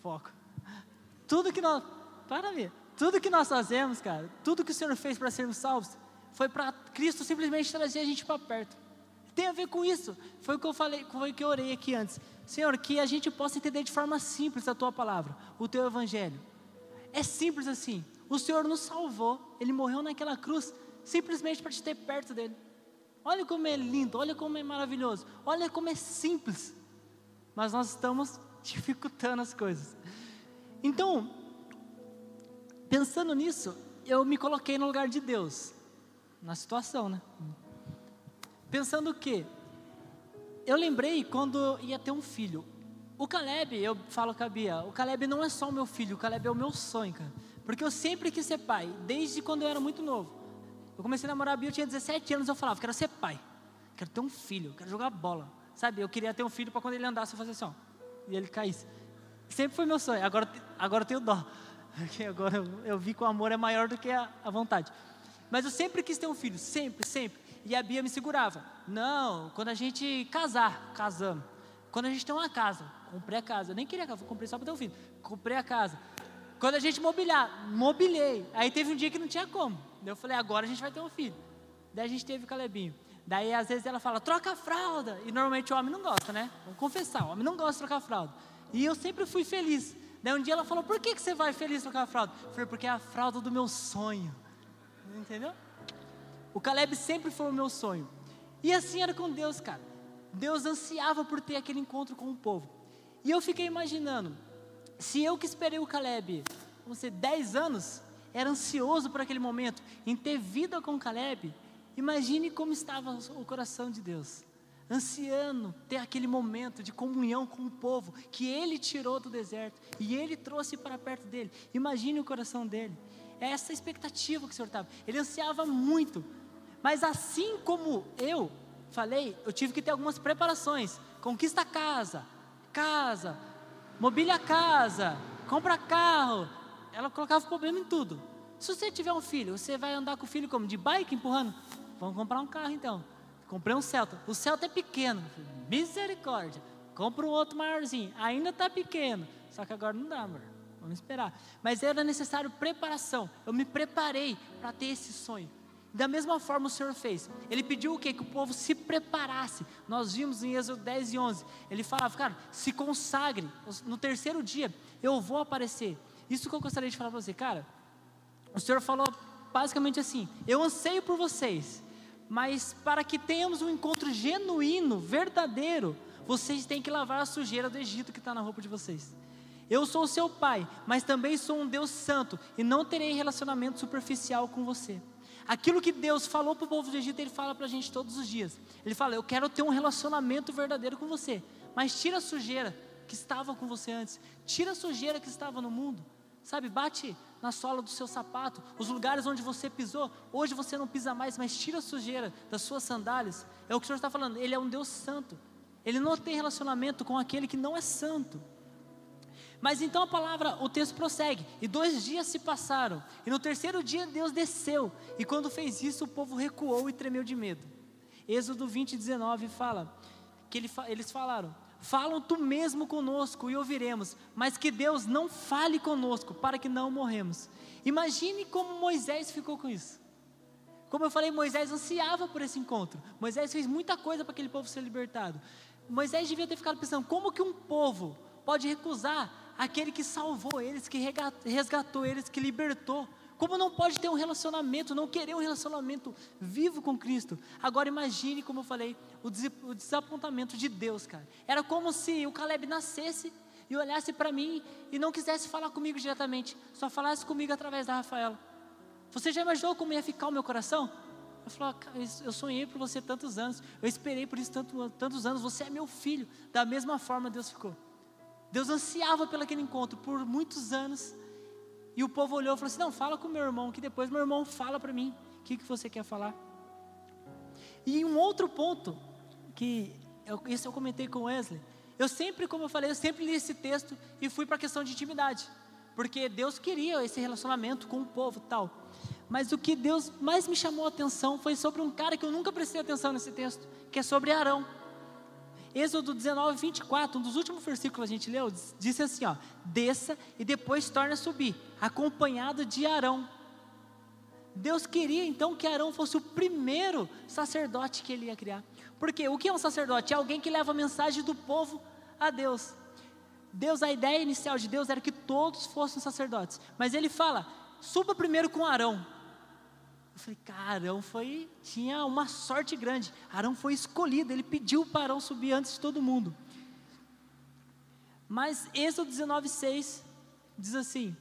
Foco. Tudo que nós, para ver, tudo que nós fazemos, cara, tudo que o Senhor fez para sermos salvos, foi para Cristo simplesmente trazer a gente para perto. Tem a ver com isso. Foi o que eu falei, foi o que eu orei aqui antes. Senhor, que a gente possa entender de forma simples a tua palavra, o teu evangelho. É simples assim. O Senhor nos salvou, ele morreu naquela cruz simplesmente para te ter perto dele. Olha como é lindo, olha como é maravilhoso, olha como é simples. Mas nós estamos (laughs) dificultando as coisas. Então, pensando nisso, eu me coloquei no lugar de Deus, na situação, né? Pensando o quê? Eu lembrei quando ia ter um filho. O Caleb, eu falo com a Bia, o Caleb não é só o meu filho, o Caleb é o meu sonho, cara. Porque eu sempre quis ser pai, desde quando eu era muito novo. Eu comecei a namorar a Bia, eu tinha 17 anos, eu falava, quero ser pai, quero ter um filho, quero jogar bola. Sabe, eu queria ter um filho para quando ele andasse, eu fazer assim, ó, e ele caísse. Sempre foi meu sonho. Agora, agora eu tenho dó. (laughs) Porque agora eu, eu vi que o amor é maior do que a, a vontade. Mas eu sempre quis ter um filho, sempre, sempre. E a Bia me segurava. Não, quando a gente casar, casamos. Quando a gente tem uma casa, comprei a casa. Eu nem queria casa, comprei só para ter um filho. Comprei a casa. Quando a gente mobiliar, mobilei. Aí teve um dia que não tinha como. Eu falei, agora a gente vai ter um filho. Daí a gente teve o Calebinho. Daí às vezes ela fala, troca a fralda. E normalmente o homem não gosta, né? Vamos confessar, o homem não gosta de trocar a fralda. E eu sempre fui feliz. Daí um dia ela falou: Por que, que você vai feliz trocar a fralda? Eu falei: Porque é a fralda do meu sonho. Entendeu? O Caleb sempre foi o meu sonho. E assim era com Deus, cara. Deus ansiava por ter aquele encontro com o povo. E eu fiquei imaginando: se eu que esperei o Caleb, vamos dizer, 10 anos, era ansioso por aquele momento, em ter vida com o Caleb, imagine como estava o coração de Deus ansiando ter aquele momento de comunhão com o povo que ele tirou do deserto e ele trouxe para perto dele. Imagine o coração dele. É essa expectativa que o Senhor estava. Ele ansiava muito. Mas assim como eu falei, eu tive que ter algumas preparações. Conquista casa, casa, mobília casa, compra carro. Ela colocava problema em tudo. Se você tiver um filho, você vai andar com o filho como? De bike empurrando? Vamos comprar um carro então. Comprei um Celta. O Celta é pequeno. Misericórdia. Compra um outro maiorzinho. Ainda está pequeno. Só que agora não dá, amor. Vamos esperar. Mas era necessário preparação. Eu me preparei para ter esse sonho. Da mesma forma o Senhor fez. Ele pediu o quê? Que o povo se preparasse. Nós vimos em Êxodo 10 e 11. Ele falava, cara, se consagre. No terceiro dia eu vou aparecer. Isso que eu gostaria de falar para você, cara. O Senhor falou basicamente assim: Eu anseio por vocês mas para que tenhamos um encontro genuíno, verdadeiro, vocês têm que lavar a sujeira do Egito que está na roupa de vocês. Eu sou seu pai, mas também sou um Deus santo e não terei relacionamento superficial com você. Aquilo que Deus falou para o povo do Egito, Ele fala para a gente todos os dias. Ele fala: Eu quero ter um relacionamento verdadeiro com você, mas tira a sujeira que estava com você antes, tira a sujeira que estava no mundo, sabe? Bate na sola do seu sapato, os lugares onde você pisou, hoje você não pisa mais, mas tira a sujeira das suas sandálias. É o que o Senhor está falando, Ele é um Deus santo. Ele não tem relacionamento com aquele que não é santo. Mas então a palavra, o texto prossegue. E dois dias se passaram. E no terceiro dia Deus desceu. E quando fez isso, o povo recuou e tremeu de medo. Êxodo 20, 19 fala que ele, eles falaram: Falam tu mesmo conosco e ouviremos, mas que Deus não fale conosco para que não morremos. Imagine como Moisés ficou com isso. Como eu falei, Moisés ansiava por esse encontro. Moisés fez muita coisa para aquele povo ser libertado. Moisés devia ter ficado pensando: como que um povo pode recusar aquele que salvou eles, que resgatou eles, que libertou. Como não pode ter um relacionamento, não querer um relacionamento vivo com Cristo? Agora imagine, como eu falei, o desapontamento de Deus, cara. Era como se o Caleb nascesse e olhasse para mim e não quisesse falar comigo diretamente, só falasse comigo através da Rafaela. Você já imaginou como ia ficar o meu coração? Eu falei, eu sonhei por você tantos anos, eu esperei por isso tanto, tantos anos, você é meu filho. Da mesma forma Deus ficou. Deus ansiava pelo aquele encontro por muitos anos. E o povo olhou e falou assim: Não, fala com meu irmão, que depois meu irmão fala para mim o que, que você quer falar. E um outro ponto, que eu, isso eu comentei com Wesley, eu sempre, como eu falei, eu sempre li esse texto e fui para a questão de intimidade, porque Deus queria esse relacionamento com o povo tal. Mas o que Deus mais me chamou a atenção foi sobre um cara que eu nunca prestei atenção nesse texto, que é sobre Arão. Êxodo 19, 24, um dos últimos versículos que a gente leu, disse assim: ó, desça e depois torna a subir, acompanhado de Arão. Deus queria então que Arão fosse o primeiro sacerdote que ele ia criar. Porque o que é um sacerdote? É alguém que leva a mensagem do povo a Deus. Deus, a ideia inicial de Deus era que todos fossem sacerdotes. Mas ele fala: suba primeiro com Arão. Eu falei, cara, Arão foi, tinha uma sorte grande. Arão foi escolhido, ele pediu para Arão subir antes de todo mundo. Mas Êxodo 19,6 diz assim: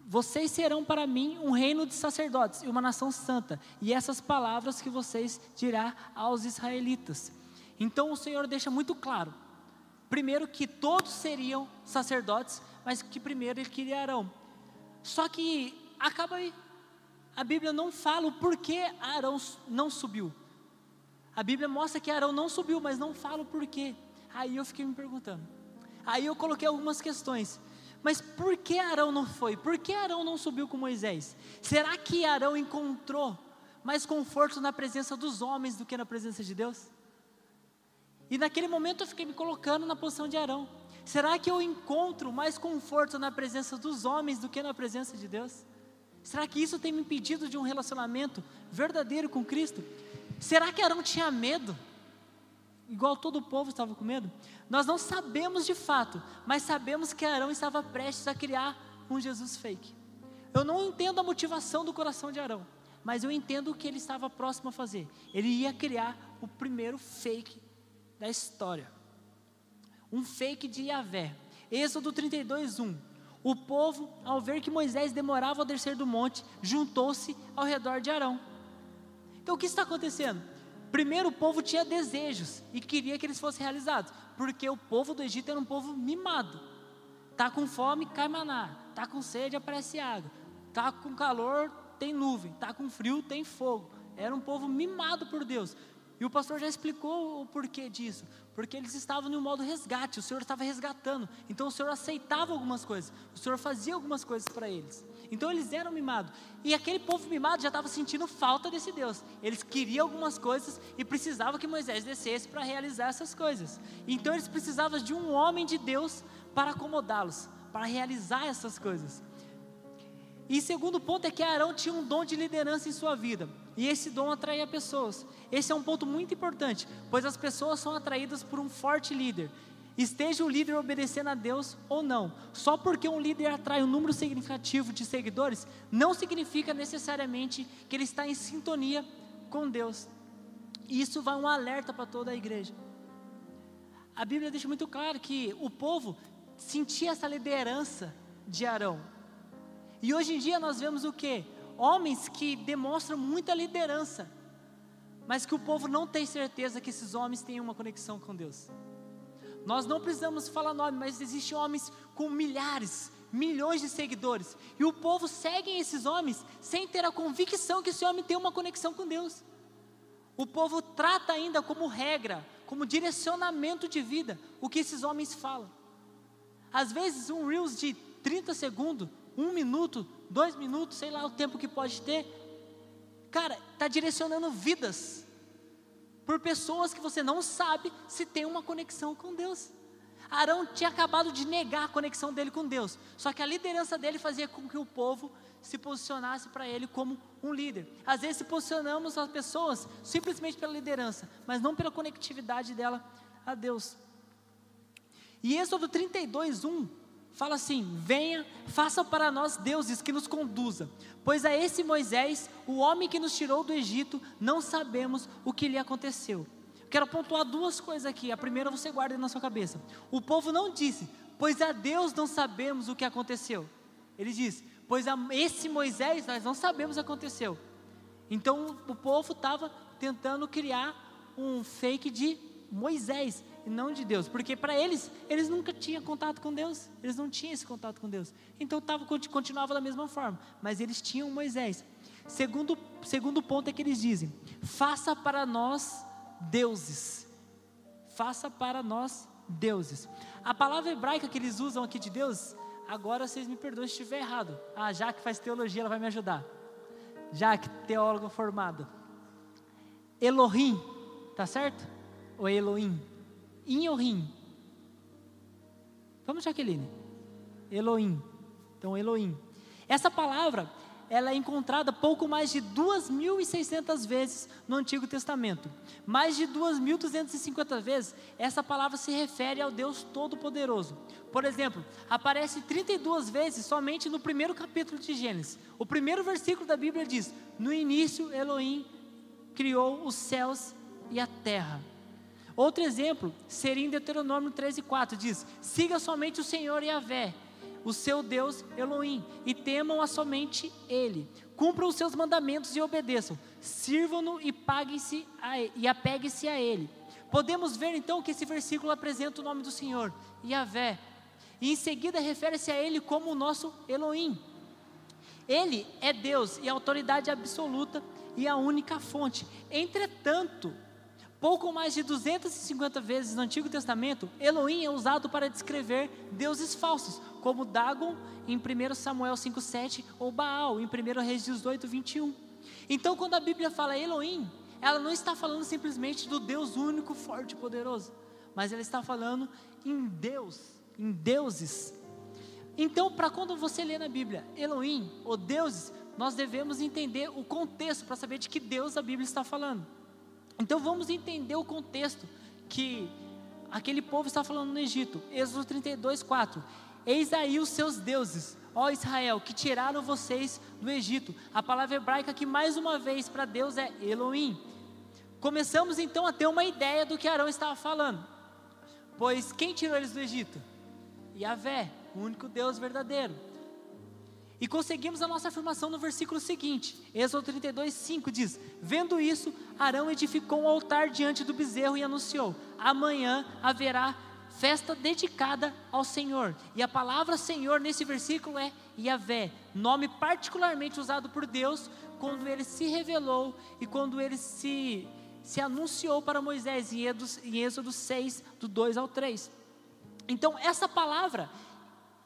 Vocês serão para mim um reino de sacerdotes e uma nação santa, e essas palavras que vocês dirá aos israelitas. Então o Senhor deixa muito claro, primeiro que todos seriam sacerdotes, mas que primeiro ele queria Arão. Só que acaba aí a Bíblia não fala o porquê Arão não subiu. A Bíblia mostra que Arão não subiu, mas não fala o porquê. Aí eu fiquei me perguntando. Aí eu coloquei algumas questões. Mas por que Arão não foi? Por que Arão não subiu com Moisés? Será que Arão encontrou mais conforto na presença dos homens do que na presença de Deus? E naquele momento eu fiquei me colocando na posição de Arão. Será que eu encontro mais conforto na presença dos homens do que na presença de Deus? Será que isso tem me impedido de um relacionamento verdadeiro com Cristo? Será que Arão tinha medo? Igual todo o povo estava com medo? Nós não sabemos de fato, mas sabemos que Arão estava prestes a criar um Jesus fake. Eu não entendo a motivação do coração de Arão, mas eu entendo o que ele estava próximo a fazer. Ele ia criar o primeiro fake da história. Um fake de Yahvé. Êxodo 32, 1. O povo, ao ver que Moisés demorava a descer do monte, juntou-se ao redor de Arão. Então o que está acontecendo? Primeiro, o povo tinha desejos e queria que eles fossem realizados, porque o povo do Egito era um povo mimado. Tá com fome, cai maná. Tá com sede, aparece água. Tá com calor, tem nuvem. Tá com frio, tem fogo. Era um povo mimado por Deus. E o pastor já explicou o porquê disso. Porque eles estavam no modo resgate, o Senhor estava resgatando. Então o Senhor aceitava algumas coisas, o Senhor fazia algumas coisas para eles. Então eles eram mimados. E aquele povo mimado já estava sentindo falta desse Deus. Eles queriam algumas coisas e precisavam que Moisés descesse para realizar essas coisas. Então eles precisavam de um homem de Deus para acomodá-los, para realizar essas coisas. E segundo ponto é que Arão tinha um dom de liderança em sua vida. E esse dom atraía pessoas. Esse é um ponto muito importante, pois as pessoas são atraídas por um forte líder. Esteja o líder obedecendo a Deus ou não. Só porque um líder atrai um número significativo de seguidores, não significa necessariamente que ele está em sintonia com Deus. E isso vai um alerta para toda a igreja. A Bíblia deixa muito claro que o povo sentia essa liderança de Arão. E hoje em dia nós vemos o que? Homens que demonstram muita liderança, mas que o povo não tem certeza que esses homens têm uma conexão com Deus. Nós não precisamos falar nome, mas existem homens com milhares, milhões de seguidores, e o povo segue esses homens sem ter a convicção que esse homem tem uma conexão com Deus. O povo trata ainda como regra, como direcionamento de vida, o que esses homens falam. Às vezes, um Reels de 30 segundos, um minuto, dois minutos, sei lá o tempo que pode ter, cara, está direcionando vidas por pessoas que você não sabe se tem uma conexão com Deus. Arão tinha acabado de negar a conexão dele com Deus, só que a liderança dele fazia com que o povo se posicionasse para ele como um líder. Às vezes se posicionamos as pessoas simplesmente pela liderança, mas não pela conectividade dela a Deus. E Êxodo 32, 1 fala assim: Venha, faça para nós deuses que nos conduza, pois a esse Moisés, o homem que nos tirou do Egito, não sabemos o que lhe aconteceu. Quero pontuar duas coisas aqui. A primeira você guarda na sua cabeça. O povo não disse, pois a Deus não sabemos o que aconteceu. Ele diz, pois a esse Moisés nós não sabemos o que aconteceu. Então o povo estava tentando criar um fake de Moisés e não de Deus, porque para eles, eles nunca tinham contato com Deus, eles não tinham esse contato com Deus, então tava, continuava da mesma forma, mas eles tinham Moisés. Segundo, segundo ponto é que eles dizem: faça para nós deuses, faça para nós deuses. A palavra hebraica que eles usam aqui de Deus, agora vocês me perdoem se estiver errado. Ah, já que faz teologia, ela vai me ajudar. Já que teólogo formado. Elohim, tá certo? Ou Elohim? Inhorim. Vamos, Jaqueline. Elohim. Então, Elohim. Essa palavra, ela é encontrada pouco mais de 2.600 vezes no Antigo Testamento. Mais de 2.250 vezes, essa palavra se refere ao Deus Todo-Poderoso. Por exemplo, aparece 32 vezes somente no primeiro capítulo de Gênesis. O primeiro versículo da Bíblia diz: No início, Elohim criou os céus e a terra. Outro exemplo seria em Deuteronômio 13, 4, diz: Siga somente o Senhor Yahvé, o seu Deus Elohim, e temam a somente Ele. Cumpram os seus mandamentos e obedeçam. Sirvam-no e paguem-se e apeguem-se a Ele. Podemos ver então que esse versículo apresenta o nome do Senhor, Yahvé, e em seguida refere-se a Ele como o nosso Elohim. Ele é Deus e a autoridade absoluta e a única fonte. Entretanto, Pouco mais de 250 vezes no Antigo Testamento, Elohim é usado para descrever deuses falsos, como Dagon em 1 Samuel 5,7 ou Baal em 1 Reis 18, 21. Então, quando a Bíblia fala Elohim, ela não está falando simplesmente do Deus único, forte e poderoso, mas ela está falando em Deus, em deuses. Então, para quando você lê na Bíblia Elohim ou deuses, nós devemos entender o contexto para saber de que Deus a Bíblia está falando. Então vamos entender o contexto que aquele povo está falando no Egito. Êxodo 32, 4. Eis aí os seus deuses, ó Israel, que tiraram vocês do Egito. A palavra hebraica que mais uma vez para Deus é Elohim. Começamos então a ter uma ideia do que Arão estava falando. Pois quem tirou eles do Egito? Yahvé, o único Deus verdadeiro. E conseguimos a nossa afirmação no versículo seguinte, Êxodo 32, 5 diz: Vendo isso, Arão edificou um altar diante do bezerro e anunciou: Amanhã haverá festa dedicada ao Senhor. E a palavra Senhor nesse versículo é Yahvé, nome particularmente usado por Deus quando ele se revelou e quando ele se, se anunciou para Moisés em Êxodo, em Êxodo 6, do 2 ao 3. Então, essa palavra,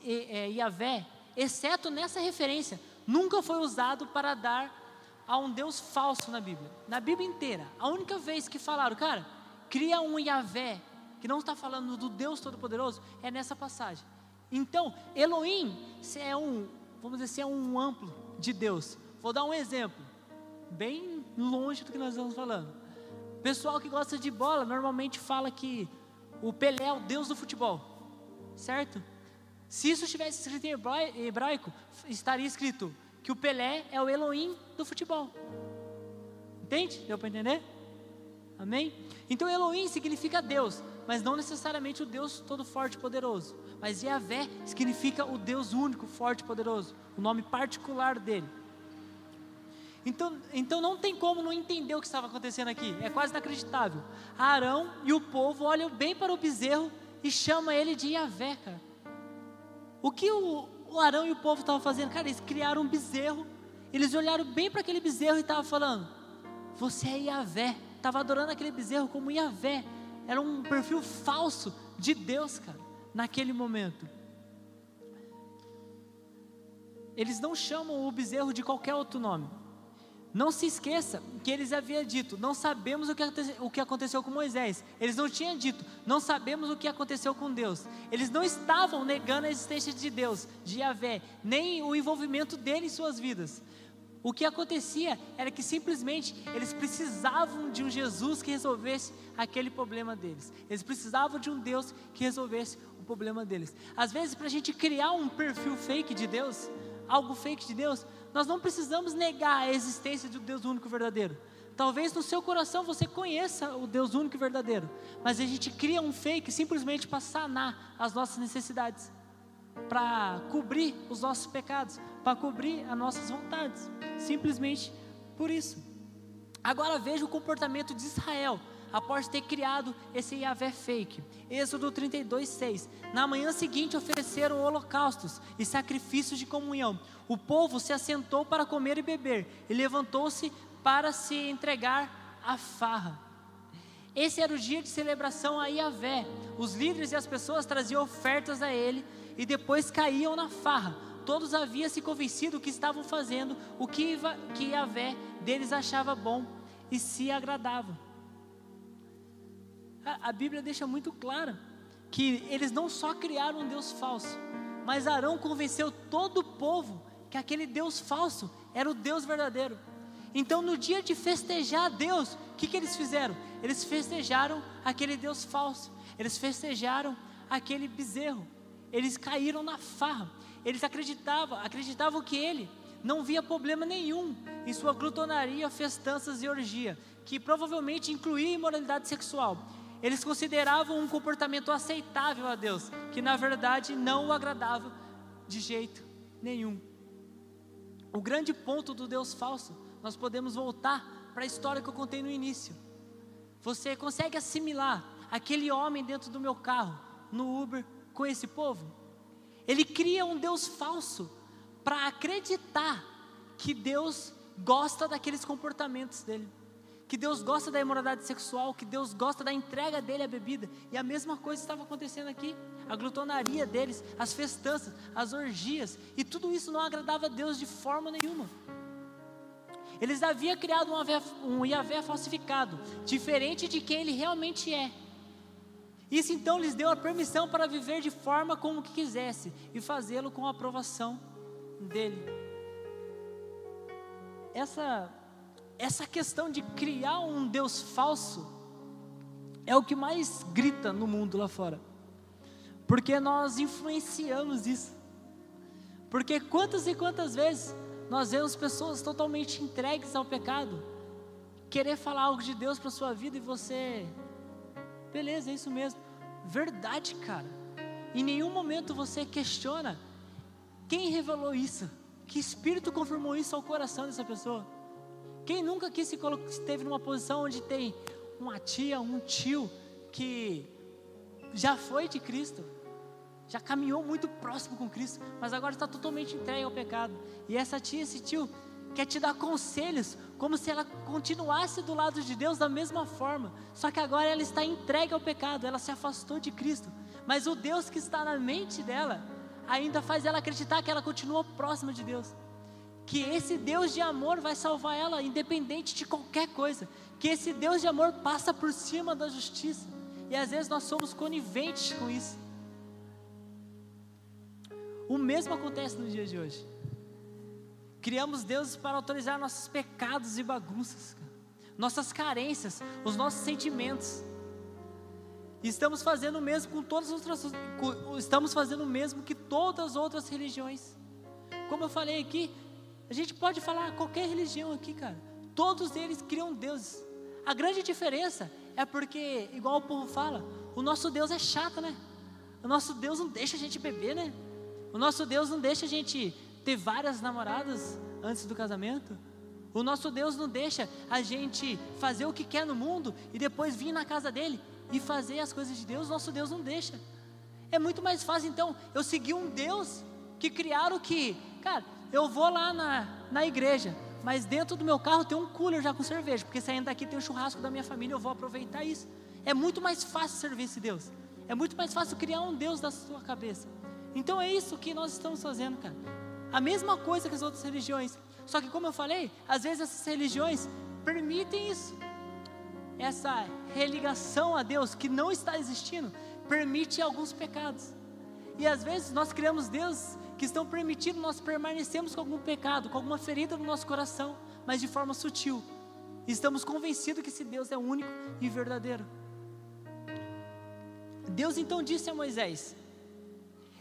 é, é, Yahvé, exceto nessa referência, nunca foi usado para dar a um Deus falso na Bíblia. Na Bíblia inteira, a única vez que falaram, cara, cria um Yahvé, que não está falando do Deus Todo-Poderoso, é nessa passagem. Então, Elohim é um, vamos dizer é um amplo de Deus. Vou dar um exemplo, bem longe do que nós estamos falando. Pessoal que gosta de bola normalmente fala que o Pelé é o Deus do futebol, certo? Se isso estivesse escrito em hebraico, estaria escrito que o Pelé é o Elohim do futebol. Entende? Deu para entender? Amém? Então Elohim significa Deus, mas não necessariamente o Deus todo forte e poderoso. Mas Yahvé significa o Deus único, forte e poderoso, o nome particular dele. Então, então não tem como não entender o que estava acontecendo aqui. É quase inacreditável. Arão e o povo olham bem para o bezerro e chamam ele de Yahvé, cara. O que o, o Arão e o povo estavam fazendo? Cara, eles criaram um bezerro. Eles olharam bem para aquele bezerro e estavam falando: Você é Iavé. Estava adorando aquele bezerro como Iavé. Era um perfil falso de Deus, cara, naquele momento. Eles não chamam o bezerro de qualquer outro nome. Não se esqueça que eles haviam dito: não sabemos o que, o que aconteceu com Moisés. Eles não tinham dito: não sabemos o que aconteceu com Deus. Eles não estavam negando a existência de Deus, de Yahvé, nem o envolvimento dele em suas vidas. O que acontecia era que simplesmente eles precisavam de um Jesus que resolvesse aquele problema deles. Eles precisavam de um Deus que resolvesse o problema deles. Às vezes, para a gente criar um perfil fake de Deus, algo fake de Deus, nós não precisamos negar a existência do Deus único verdadeiro. Talvez no seu coração você conheça o Deus único e verdadeiro, mas a gente cria um fake simplesmente para sanar as nossas necessidades, para cobrir os nossos pecados, para cobrir as nossas vontades, simplesmente por isso. Agora veja o comportamento de Israel após ter criado esse Yahvé fake. Êxodo 32, 6. Na manhã seguinte ofereceram holocaustos e sacrifícios de comunhão. O povo se assentou para comer e beber e levantou-se para se entregar à farra. Esse era o dia de celebração a Yahvé. Os líderes e as pessoas traziam ofertas a ele e depois caíam na farra. Todos haviam se convencido que estavam fazendo o que, que Yahvé deles achava bom e se agradava. A, Bíblia deixa muito clara que eles não só criaram um Deus falso, mas Arão convenceu todo o povo que aquele Deus falso era o Deus verdadeiro. Então, no dia de festejar Deus, o que, que eles fizeram? Eles festejaram aquele Deus falso, eles festejaram aquele bezerro, eles caíram na farra, eles acreditavam, acreditavam que ele não via problema nenhum em sua glutonaria, festanças e orgia, que provavelmente incluía imoralidade sexual. Eles consideravam um comportamento aceitável a Deus, que na verdade não o agradava de jeito nenhum. O grande ponto do Deus falso, nós podemos voltar para a história que eu contei no início. Você consegue assimilar aquele homem dentro do meu carro, no Uber, com esse povo? Ele cria um Deus falso para acreditar que Deus gosta daqueles comportamentos dele que Deus gosta da imoralidade sexual, que Deus gosta da entrega dele à bebida. E a mesma coisa estava acontecendo aqui. A glutonaria deles, as festanças, as orgias, e tudo isso não agradava a Deus de forma nenhuma. Eles haviam criado um, um Yahvé falsificado, diferente de quem ele realmente é. Isso então lhes deu a permissão para viver de forma como que quisesse e fazê-lo com a aprovação dele. Essa essa questão de criar um Deus falso é o que mais grita no mundo lá fora, porque nós influenciamos isso. Porque quantas e quantas vezes nós vemos pessoas totalmente entregues ao pecado, querer falar algo de Deus para sua vida e você, beleza, é isso mesmo, verdade, cara. Em nenhum momento você questiona quem revelou isso, que espírito confirmou isso ao coração dessa pessoa. Quem nunca aqui se esteve numa posição onde tem uma tia, um tio que já foi de Cristo, já caminhou muito próximo com Cristo, mas agora está totalmente entregue ao pecado. E essa tia, esse tio, quer te dar conselhos, como se ela continuasse do lado de Deus da mesma forma, só que agora ela está entregue ao pecado, ela se afastou de Cristo, mas o Deus que está na mente dela ainda faz ela acreditar que ela continua próxima de Deus que esse Deus de amor vai salvar ela, independente de qualquer coisa, que esse Deus de amor passa por cima da justiça, e às vezes nós somos coniventes com isso. O mesmo acontece no dia de hoje. Criamos deuses para autorizar nossos pecados e bagunças, nossas carências, os nossos sentimentos. E estamos fazendo o mesmo com todas as outras, estamos fazendo o mesmo que todas as outras religiões. Como eu falei aqui, a gente pode falar qualquer religião aqui, cara. Todos eles criam deuses. A grande diferença é porque, igual o povo fala, o nosso Deus é chato, né? O nosso Deus não deixa a gente beber, né? O nosso Deus não deixa a gente ter várias namoradas antes do casamento. O nosso Deus não deixa a gente fazer o que quer no mundo e depois vir na casa dele e fazer as coisas de Deus. Nosso Deus não deixa. É muito mais fácil então eu seguir um Deus que criaram que, cara, eu vou lá na, na igreja, mas dentro do meu carro tem um cooler já com cerveja, porque saindo daqui tem um churrasco da minha família, eu vou aproveitar isso. É muito mais fácil servir esse Deus. É muito mais fácil criar um Deus da sua cabeça. Então é isso que nós estamos fazendo, cara. a mesma coisa que as outras religiões. Só que, como eu falei, às vezes essas religiões permitem isso. Essa religação a Deus que não está existindo permite alguns pecados. E às vezes nós criamos deuses que estão permitindo nós permanecermos com algum pecado, com alguma ferida no nosso coração, mas de forma sutil. Estamos convencidos que esse Deus é único e verdadeiro. Deus então disse a Moisés,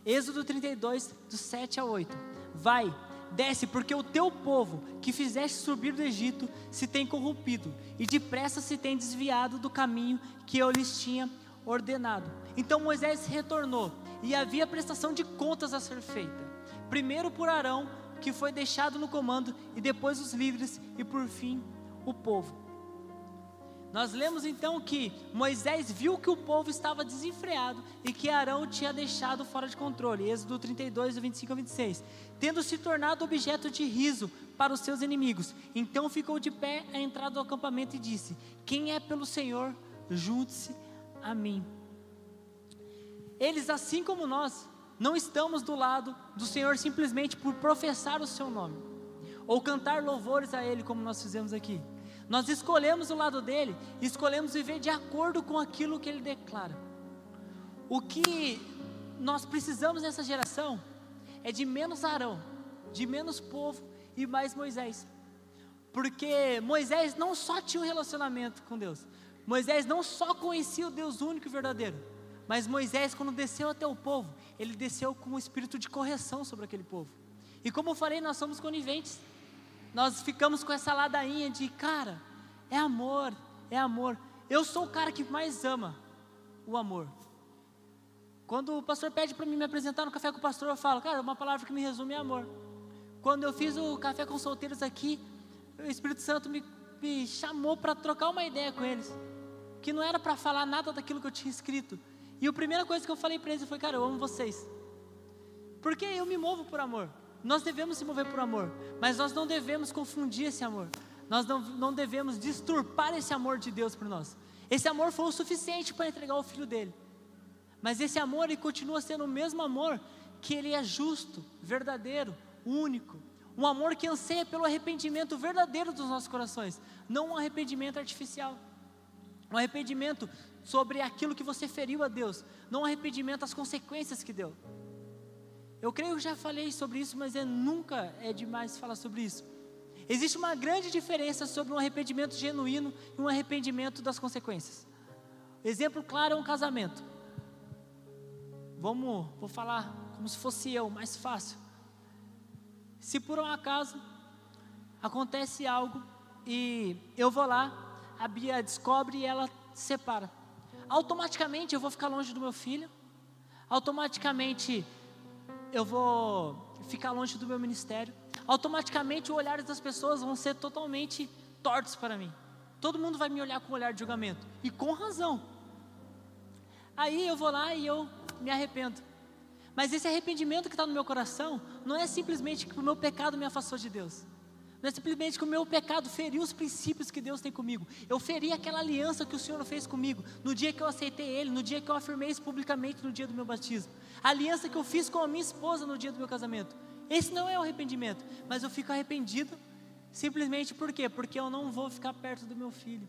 Êxodo 32, do 7 a 8: Vai, desce, porque o teu povo que fizeste subir do Egito se tem corrompido, e depressa se tem desviado do caminho que eu lhes tinha ordenado. Então Moisés retornou, e havia prestação de contas a ser feita. Primeiro por Arão, que foi deixado no comando, e depois os líderes, e por fim o povo. Nós lemos então que Moisés viu que o povo estava desenfreado e que Arão tinha deixado fora de controle. Êxodo 32, 25 a 26. Tendo se tornado objeto de riso para os seus inimigos. Então ficou de pé à entrada do acampamento e disse: Quem é pelo Senhor, junte-se a mim. Eles, assim como nós, não estamos do lado do Senhor simplesmente por professar o seu nome ou cantar louvores a Ele, como nós fizemos aqui. Nós escolhemos o lado dele, escolhemos viver de acordo com aquilo que ele declara. O que nós precisamos nessa geração é de menos Arão, de menos povo e mais Moisés. Porque Moisés não só tinha um relacionamento com Deus, Moisés não só conhecia o Deus único e verdadeiro, mas Moisés, quando desceu até o povo, ele desceu com um espírito de correção sobre aquele povo. E como eu falei, nós somos coniventes nós ficamos com essa ladainha de, cara, é amor, é amor. Eu sou o cara que mais ama o amor. Quando o pastor pede para mim me apresentar no café com o pastor, eu falo, cara, uma palavra que me resume é amor. Quando eu fiz o café com solteiros aqui, o Espírito Santo me, me chamou para trocar uma ideia com eles, que não era para falar nada daquilo que eu tinha escrito. E a primeira coisa que eu falei para eles foi, cara, eu amo vocês. Porque eu me movo por amor. Nós devemos se mover por amor, mas nós não devemos confundir esse amor. Nós não, não devemos disturpar esse amor de Deus por nós. Esse amor foi o suficiente para entregar o filho dele. Mas esse amor ele continua sendo o mesmo amor que ele é justo, verdadeiro, único. Um amor que anseia pelo arrependimento verdadeiro dos nossos corações, não um arrependimento artificial. Um arrependimento sobre aquilo que você feriu a Deus, não arrependimento às consequências que deu. Eu creio que já falei sobre isso, mas é, nunca é demais falar sobre isso. Existe uma grande diferença sobre um arrependimento genuíno e um arrependimento das consequências. Exemplo claro é um casamento. Vamos, vou falar como se fosse eu, mais fácil. Se por um acaso acontece algo e eu vou lá, a Bia descobre e ela separa. Automaticamente eu vou ficar longe do meu filho. Automaticamente eu vou ficar longe do meu ministério. Automaticamente, os olhares das pessoas vão ser totalmente tortos para mim. Todo mundo vai me olhar com um olhar de julgamento, e com razão. Aí eu vou lá e eu me arrependo. Mas esse arrependimento que está no meu coração não é simplesmente que o meu pecado me afastou de Deus. Não é simplesmente que o meu pecado feriu os princípios que Deus tem comigo. Eu feri aquela aliança que o Senhor fez comigo no dia que eu aceitei Ele, no dia que eu afirmei isso publicamente no dia do meu batismo. A aliança que eu fiz com a minha esposa no dia do meu casamento. Esse não é o arrependimento, mas eu fico arrependido simplesmente por quê? Porque eu não vou ficar perto do meu filho.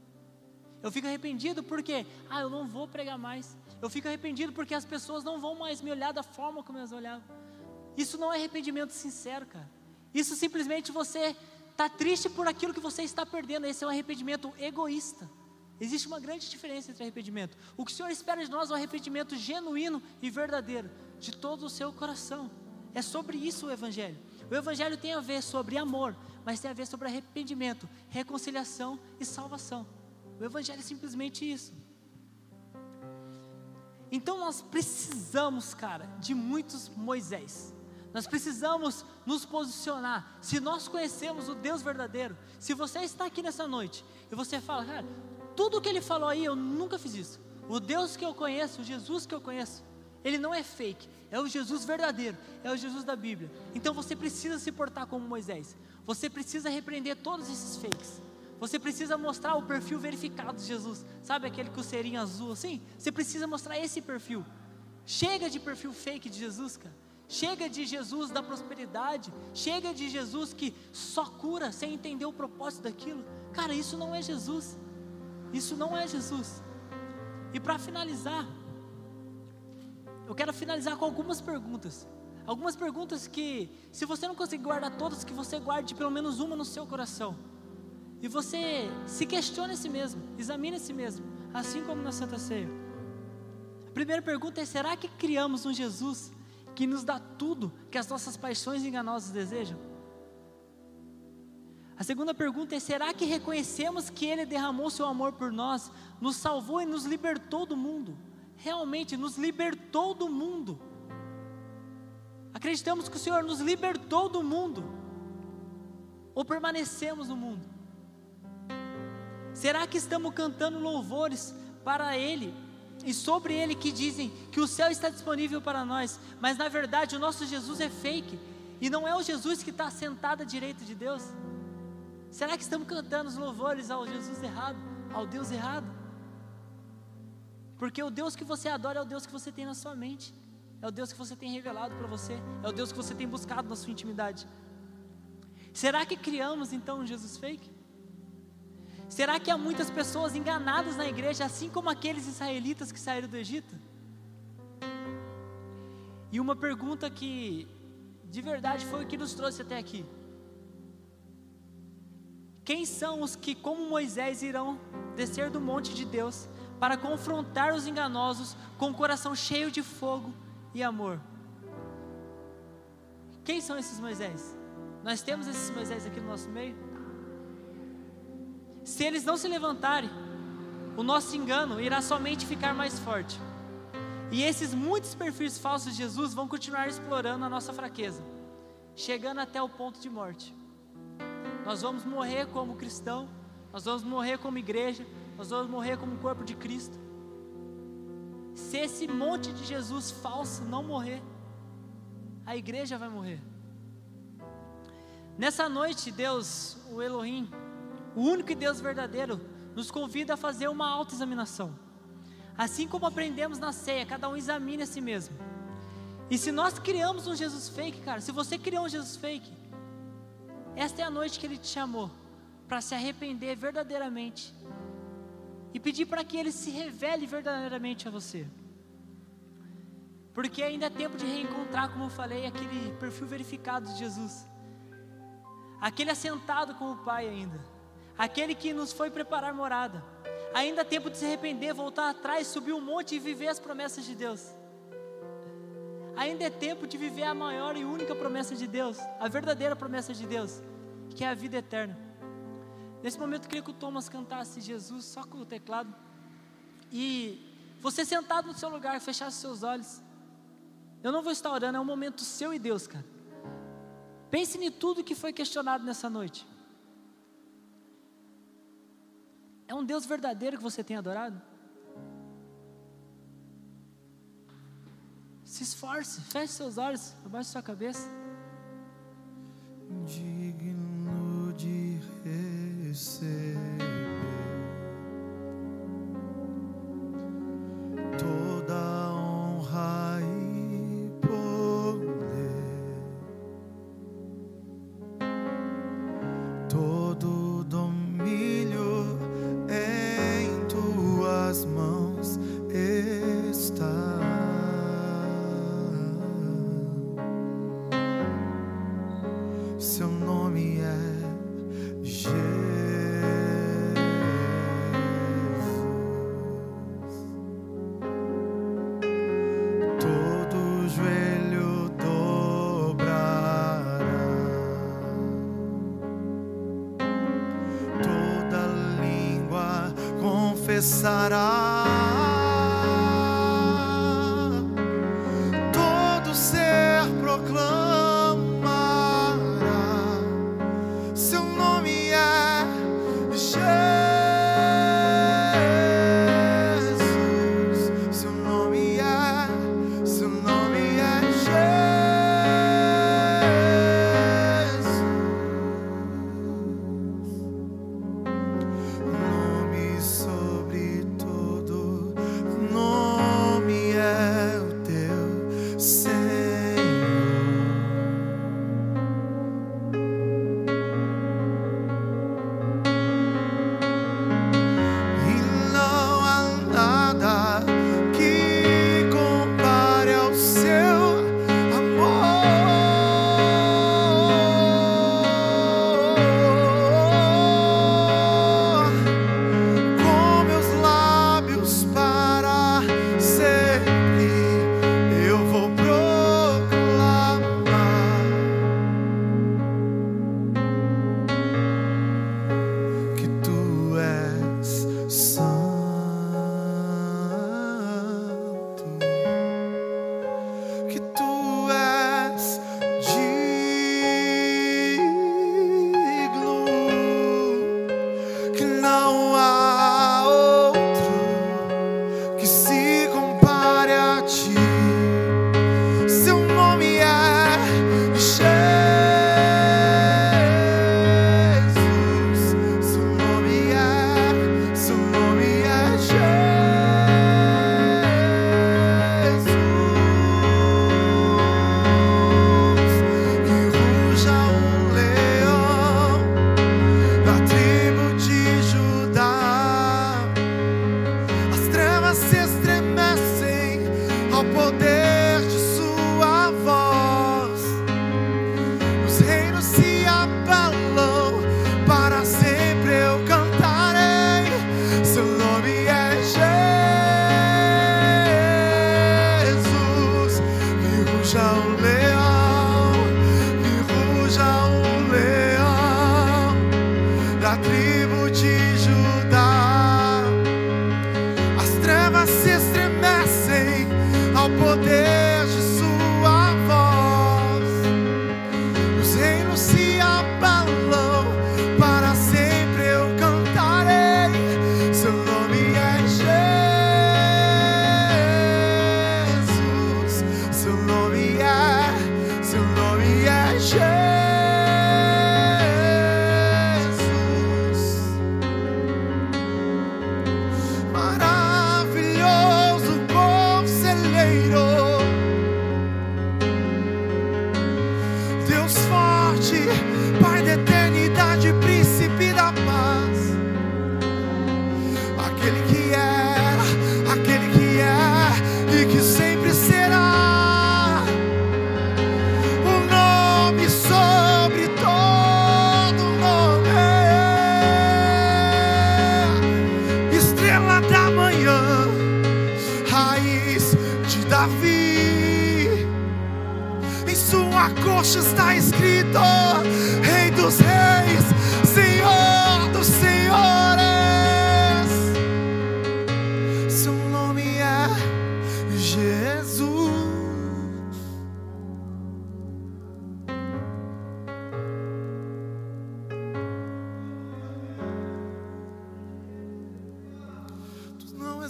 Eu fico arrependido porque, ah, eu não vou pregar mais. Eu fico arrependido porque as pessoas não vão mais me olhar da forma como elas olhavam. Isso não é arrependimento sincero, cara. Isso simplesmente você está triste por aquilo que você está perdendo. Esse é um arrependimento egoísta. Existe uma grande diferença entre arrependimento. O que o Senhor espera de nós é um arrependimento genuíno e verdadeiro, de todo o seu coração. É sobre isso o Evangelho. O Evangelho tem a ver sobre amor, mas tem a ver sobre arrependimento, reconciliação e salvação. O Evangelho é simplesmente isso. Então nós precisamos, cara, de muitos Moisés. Nós precisamos nos posicionar. Se nós conhecemos o Deus verdadeiro, se você está aqui nessa noite e você fala, cara, tudo que ele falou aí, eu nunca fiz isso. O Deus que eu conheço, o Jesus que eu conheço, ele não é fake, é o Jesus verdadeiro, é o Jesus da Bíblia. Então você precisa se portar como Moisés. Você precisa repreender todos esses fakes. Você precisa mostrar o perfil verificado de Jesus. Sabe aquele coceirinho azul assim? Você precisa mostrar esse perfil. Chega de perfil fake de Jesus, cara. Chega de Jesus da prosperidade, chega de Jesus que só cura sem entender o propósito daquilo. Cara, isso não é Jesus. Isso não é Jesus. E para finalizar, eu quero finalizar com algumas perguntas. Algumas perguntas que, se você não conseguir guardar todas, que você guarde pelo menos uma no seu coração. E você se questione a si mesmo, examine a si mesmo, assim como na Santa Ceia. A primeira pergunta é: será que criamos um Jesus que nos dá tudo que as nossas paixões enganosas desejam? A segunda pergunta é: será que reconhecemos que Ele derramou seu amor por nós, nos salvou e nos libertou do mundo? Realmente nos libertou do mundo. Acreditamos que o Senhor nos libertou do mundo? Ou permanecemos no mundo? Será que estamos cantando louvores para Ele e sobre Ele que dizem que o céu está disponível para nós, mas na verdade o nosso Jesus é fake e não é o Jesus que está sentado à direita de Deus? Será que estamos cantando os louvores ao Jesus errado, ao Deus errado? Porque o Deus que você adora é o Deus que você tem na sua mente, é o Deus que você tem revelado para você, é o Deus que você tem buscado na sua intimidade. Será que criamos então um Jesus fake? Será que há muitas pessoas enganadas na igreja, assim como aqueles israelitas que saíram do Egito? E uma pergunta que de verdade foi o que nos trouxe até aqui. Quem são os que, como Moisés, irão descer do monte de Deus para confrontar os enganosos com o coração cheio de fogo e amor? Quem são esses Moisés? Nós temos esses Moisés aqui no nosso meio? Se eles não se levantarem, o nosso engano irá somente ficar mais forte. E esses muitos perfis falsos de Jesus vão continuar explorando a nossa fraqueza, chegando até o ponto de morte. Nós vamos morrer como cristão, nós vamos morrer como igreja, nós vamos morrer como corpo de Cristo. Se esse monte de Jesus falso não morrer, a igreja vai morrer. Nessa noite, Deus, o Elohim, o único Deus verdadeiro, nos convida a fazer uma autoexaminação. Assim como aprendemos na ceia, cada um examine a si mesmo. E se nós criamos um Jesus fake, cara, se você criou um Jesus fake, esta é a noite que ele te chamou para se arrepender verdadeiramente e pedir para que ele se revele verdadeiramente a você. Porque ainda é tempo de reencontrar, como eu falei, aquele perfil verificado de Jesus. Aquele assentado com o Pai ainda aquele que nos foi preparar morada. Ainda há tempo de se arrepender, voltar atrás, subir um monte e viver as promessas de Deus. Ainda é tempo de viver a maior e única promessa de Deus, a verdadeira promessa de Deus, que é a vida eterna. Nesse momento eu queria que o Thomas cantasse Jesus só com o teclado. E você sentado no seu lugar, fechasse seus olhos. Eu não vou estar orando, é um momento seu e Deus, cara. Pense em tudo que foi questionado nessa noite. É um Deus verdadeiro que você tem adorado? Se esforce, feche seus olhos, abaixe sua cabeça. Digno de receber. Confessará.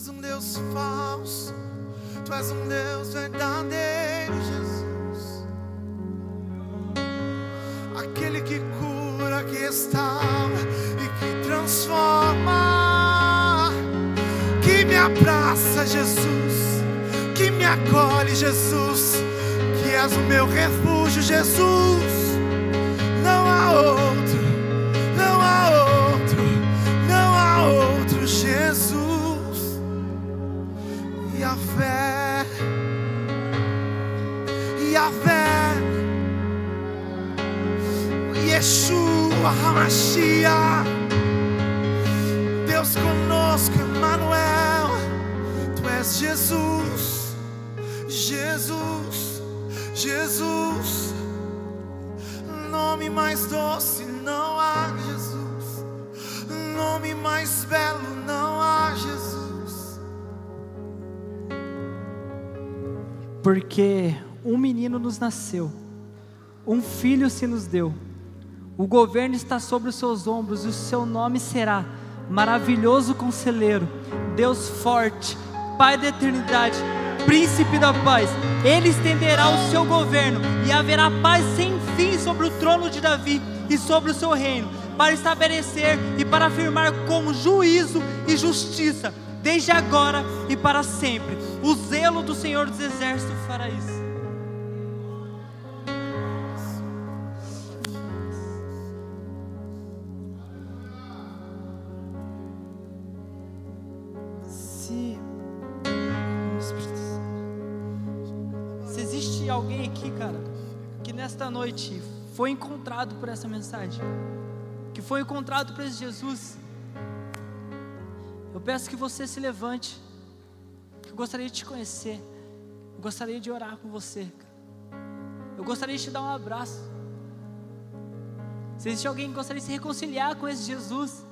És um Deus falso, tu és um Deus verdadeiro, Jesus. Aquele que cura, que restaura e que transforma. Que me abraça, Jesus. Que me acolhe, Jesus. Que és o meu refúgio, Jesus. HaMashiach, Deus conosco, Emmanuel, Tu és Jesus, Jesus, Jesus. Nome mais doce não há, Jesus. Nome mais belo não há, Jesus. Porque um menino nos nasceu, um filho se nos deu, o governo está sobre os seus ombros e o seu nome será Maravilhoso Conselheiro, Deus Forte, Pai da Eternidade, Príncipe da Paz. Ele estenderá o seu governo e haverá paz sem fim sobre o trono de Davi e sobre o seu reino, para estabelecer e para afirmar com juízo e justiça, desde agora e para sempre. O zelo do Senhor dos Exércitos fará isso. Noite foi encontrado por essa mensagem, que foi encontrado por esse Jesus, eu peço que você se levante. Eu gostaria de te conhecer. Eu gostaria de orar com você. Eu gostaria de te dar um abraço. Se existe alguém que gostaria de se reconciliar com esse Jesus,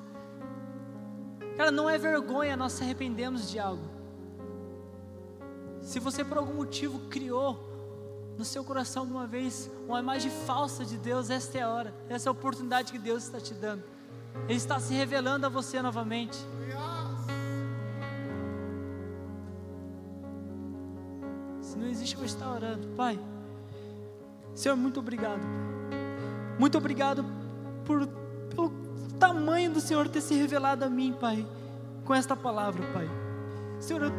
cara, não é vergonha nós se arrependermos de algo. Se você por algum motivo criou no seu coração alguma vez uma imagem falsa de Deus, esta é a hora, essa é a oportunidade que Deus está te dando. Ele está se revelando a você novamente. Se não existe, eu vou estar orando. Pai, Senhor, muito obrigado. Muito obrigado por, pelo tamanho do Senhor ter se revelado a mim, Pai, com esta palavra, Pai. Senhor, eu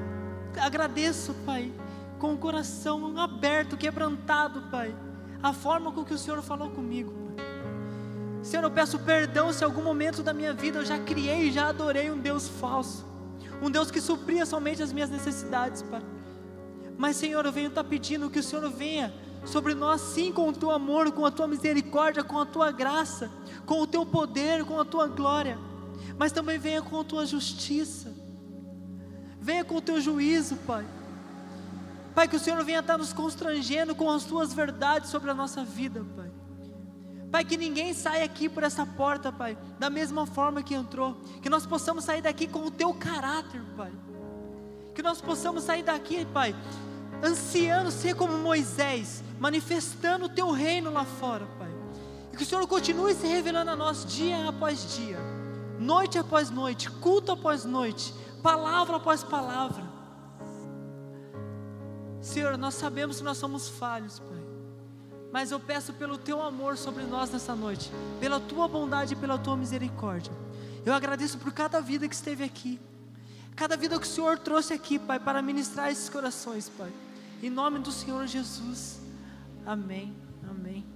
agradeço, Pai, com o coração aberto, quebrantado, Pai, a forma com que o Senhor falou comigo. Senhor, eu peço perdão se em algum momento da minha vida eu já criei já adorei um Deus falso, um Deus que supria somente as minhas necessidades, Pai. Mas, Senhor, eu venho estar pedindo que o Senhor venha sobre nós, sim, com o teu amor, com a tua misericórdia, com a tua graça, com o teu poder, com a tua glória, mas também venha com a tua justiça, venha com o teu juízo, Pai. Pai, que o Senhor venha estar nos constrangendo com as tuas verdades sobre a nossa vida, Pai. Pai, que ninguém saia aqui por essa porta, Pai, da mesma forma que entrou, que nós possamos sair daqui com o teu caráter, Pai. Que nós possamos sair daqui, Pai, ansiando ser como Moisés, manifestando o Teu reino lá fora, Pai. E que o Senhor continue se revelando a nós dia após dia, noite após noite, culto após noite, palavra após palavra. Senhor, nós sabemos que nós somos falhos, Pai. Mas eu peço pelo teu amor sobre nós nessa noite, pela tua bondade e pela tua misericórdia. Eu agradeço por cada vida que esteve aqui, cada vida que o Senhor trouxe aqui, Pai, para ministrar esses corações, Pai. Em nome do Senhor Jesus. Amém. Amém.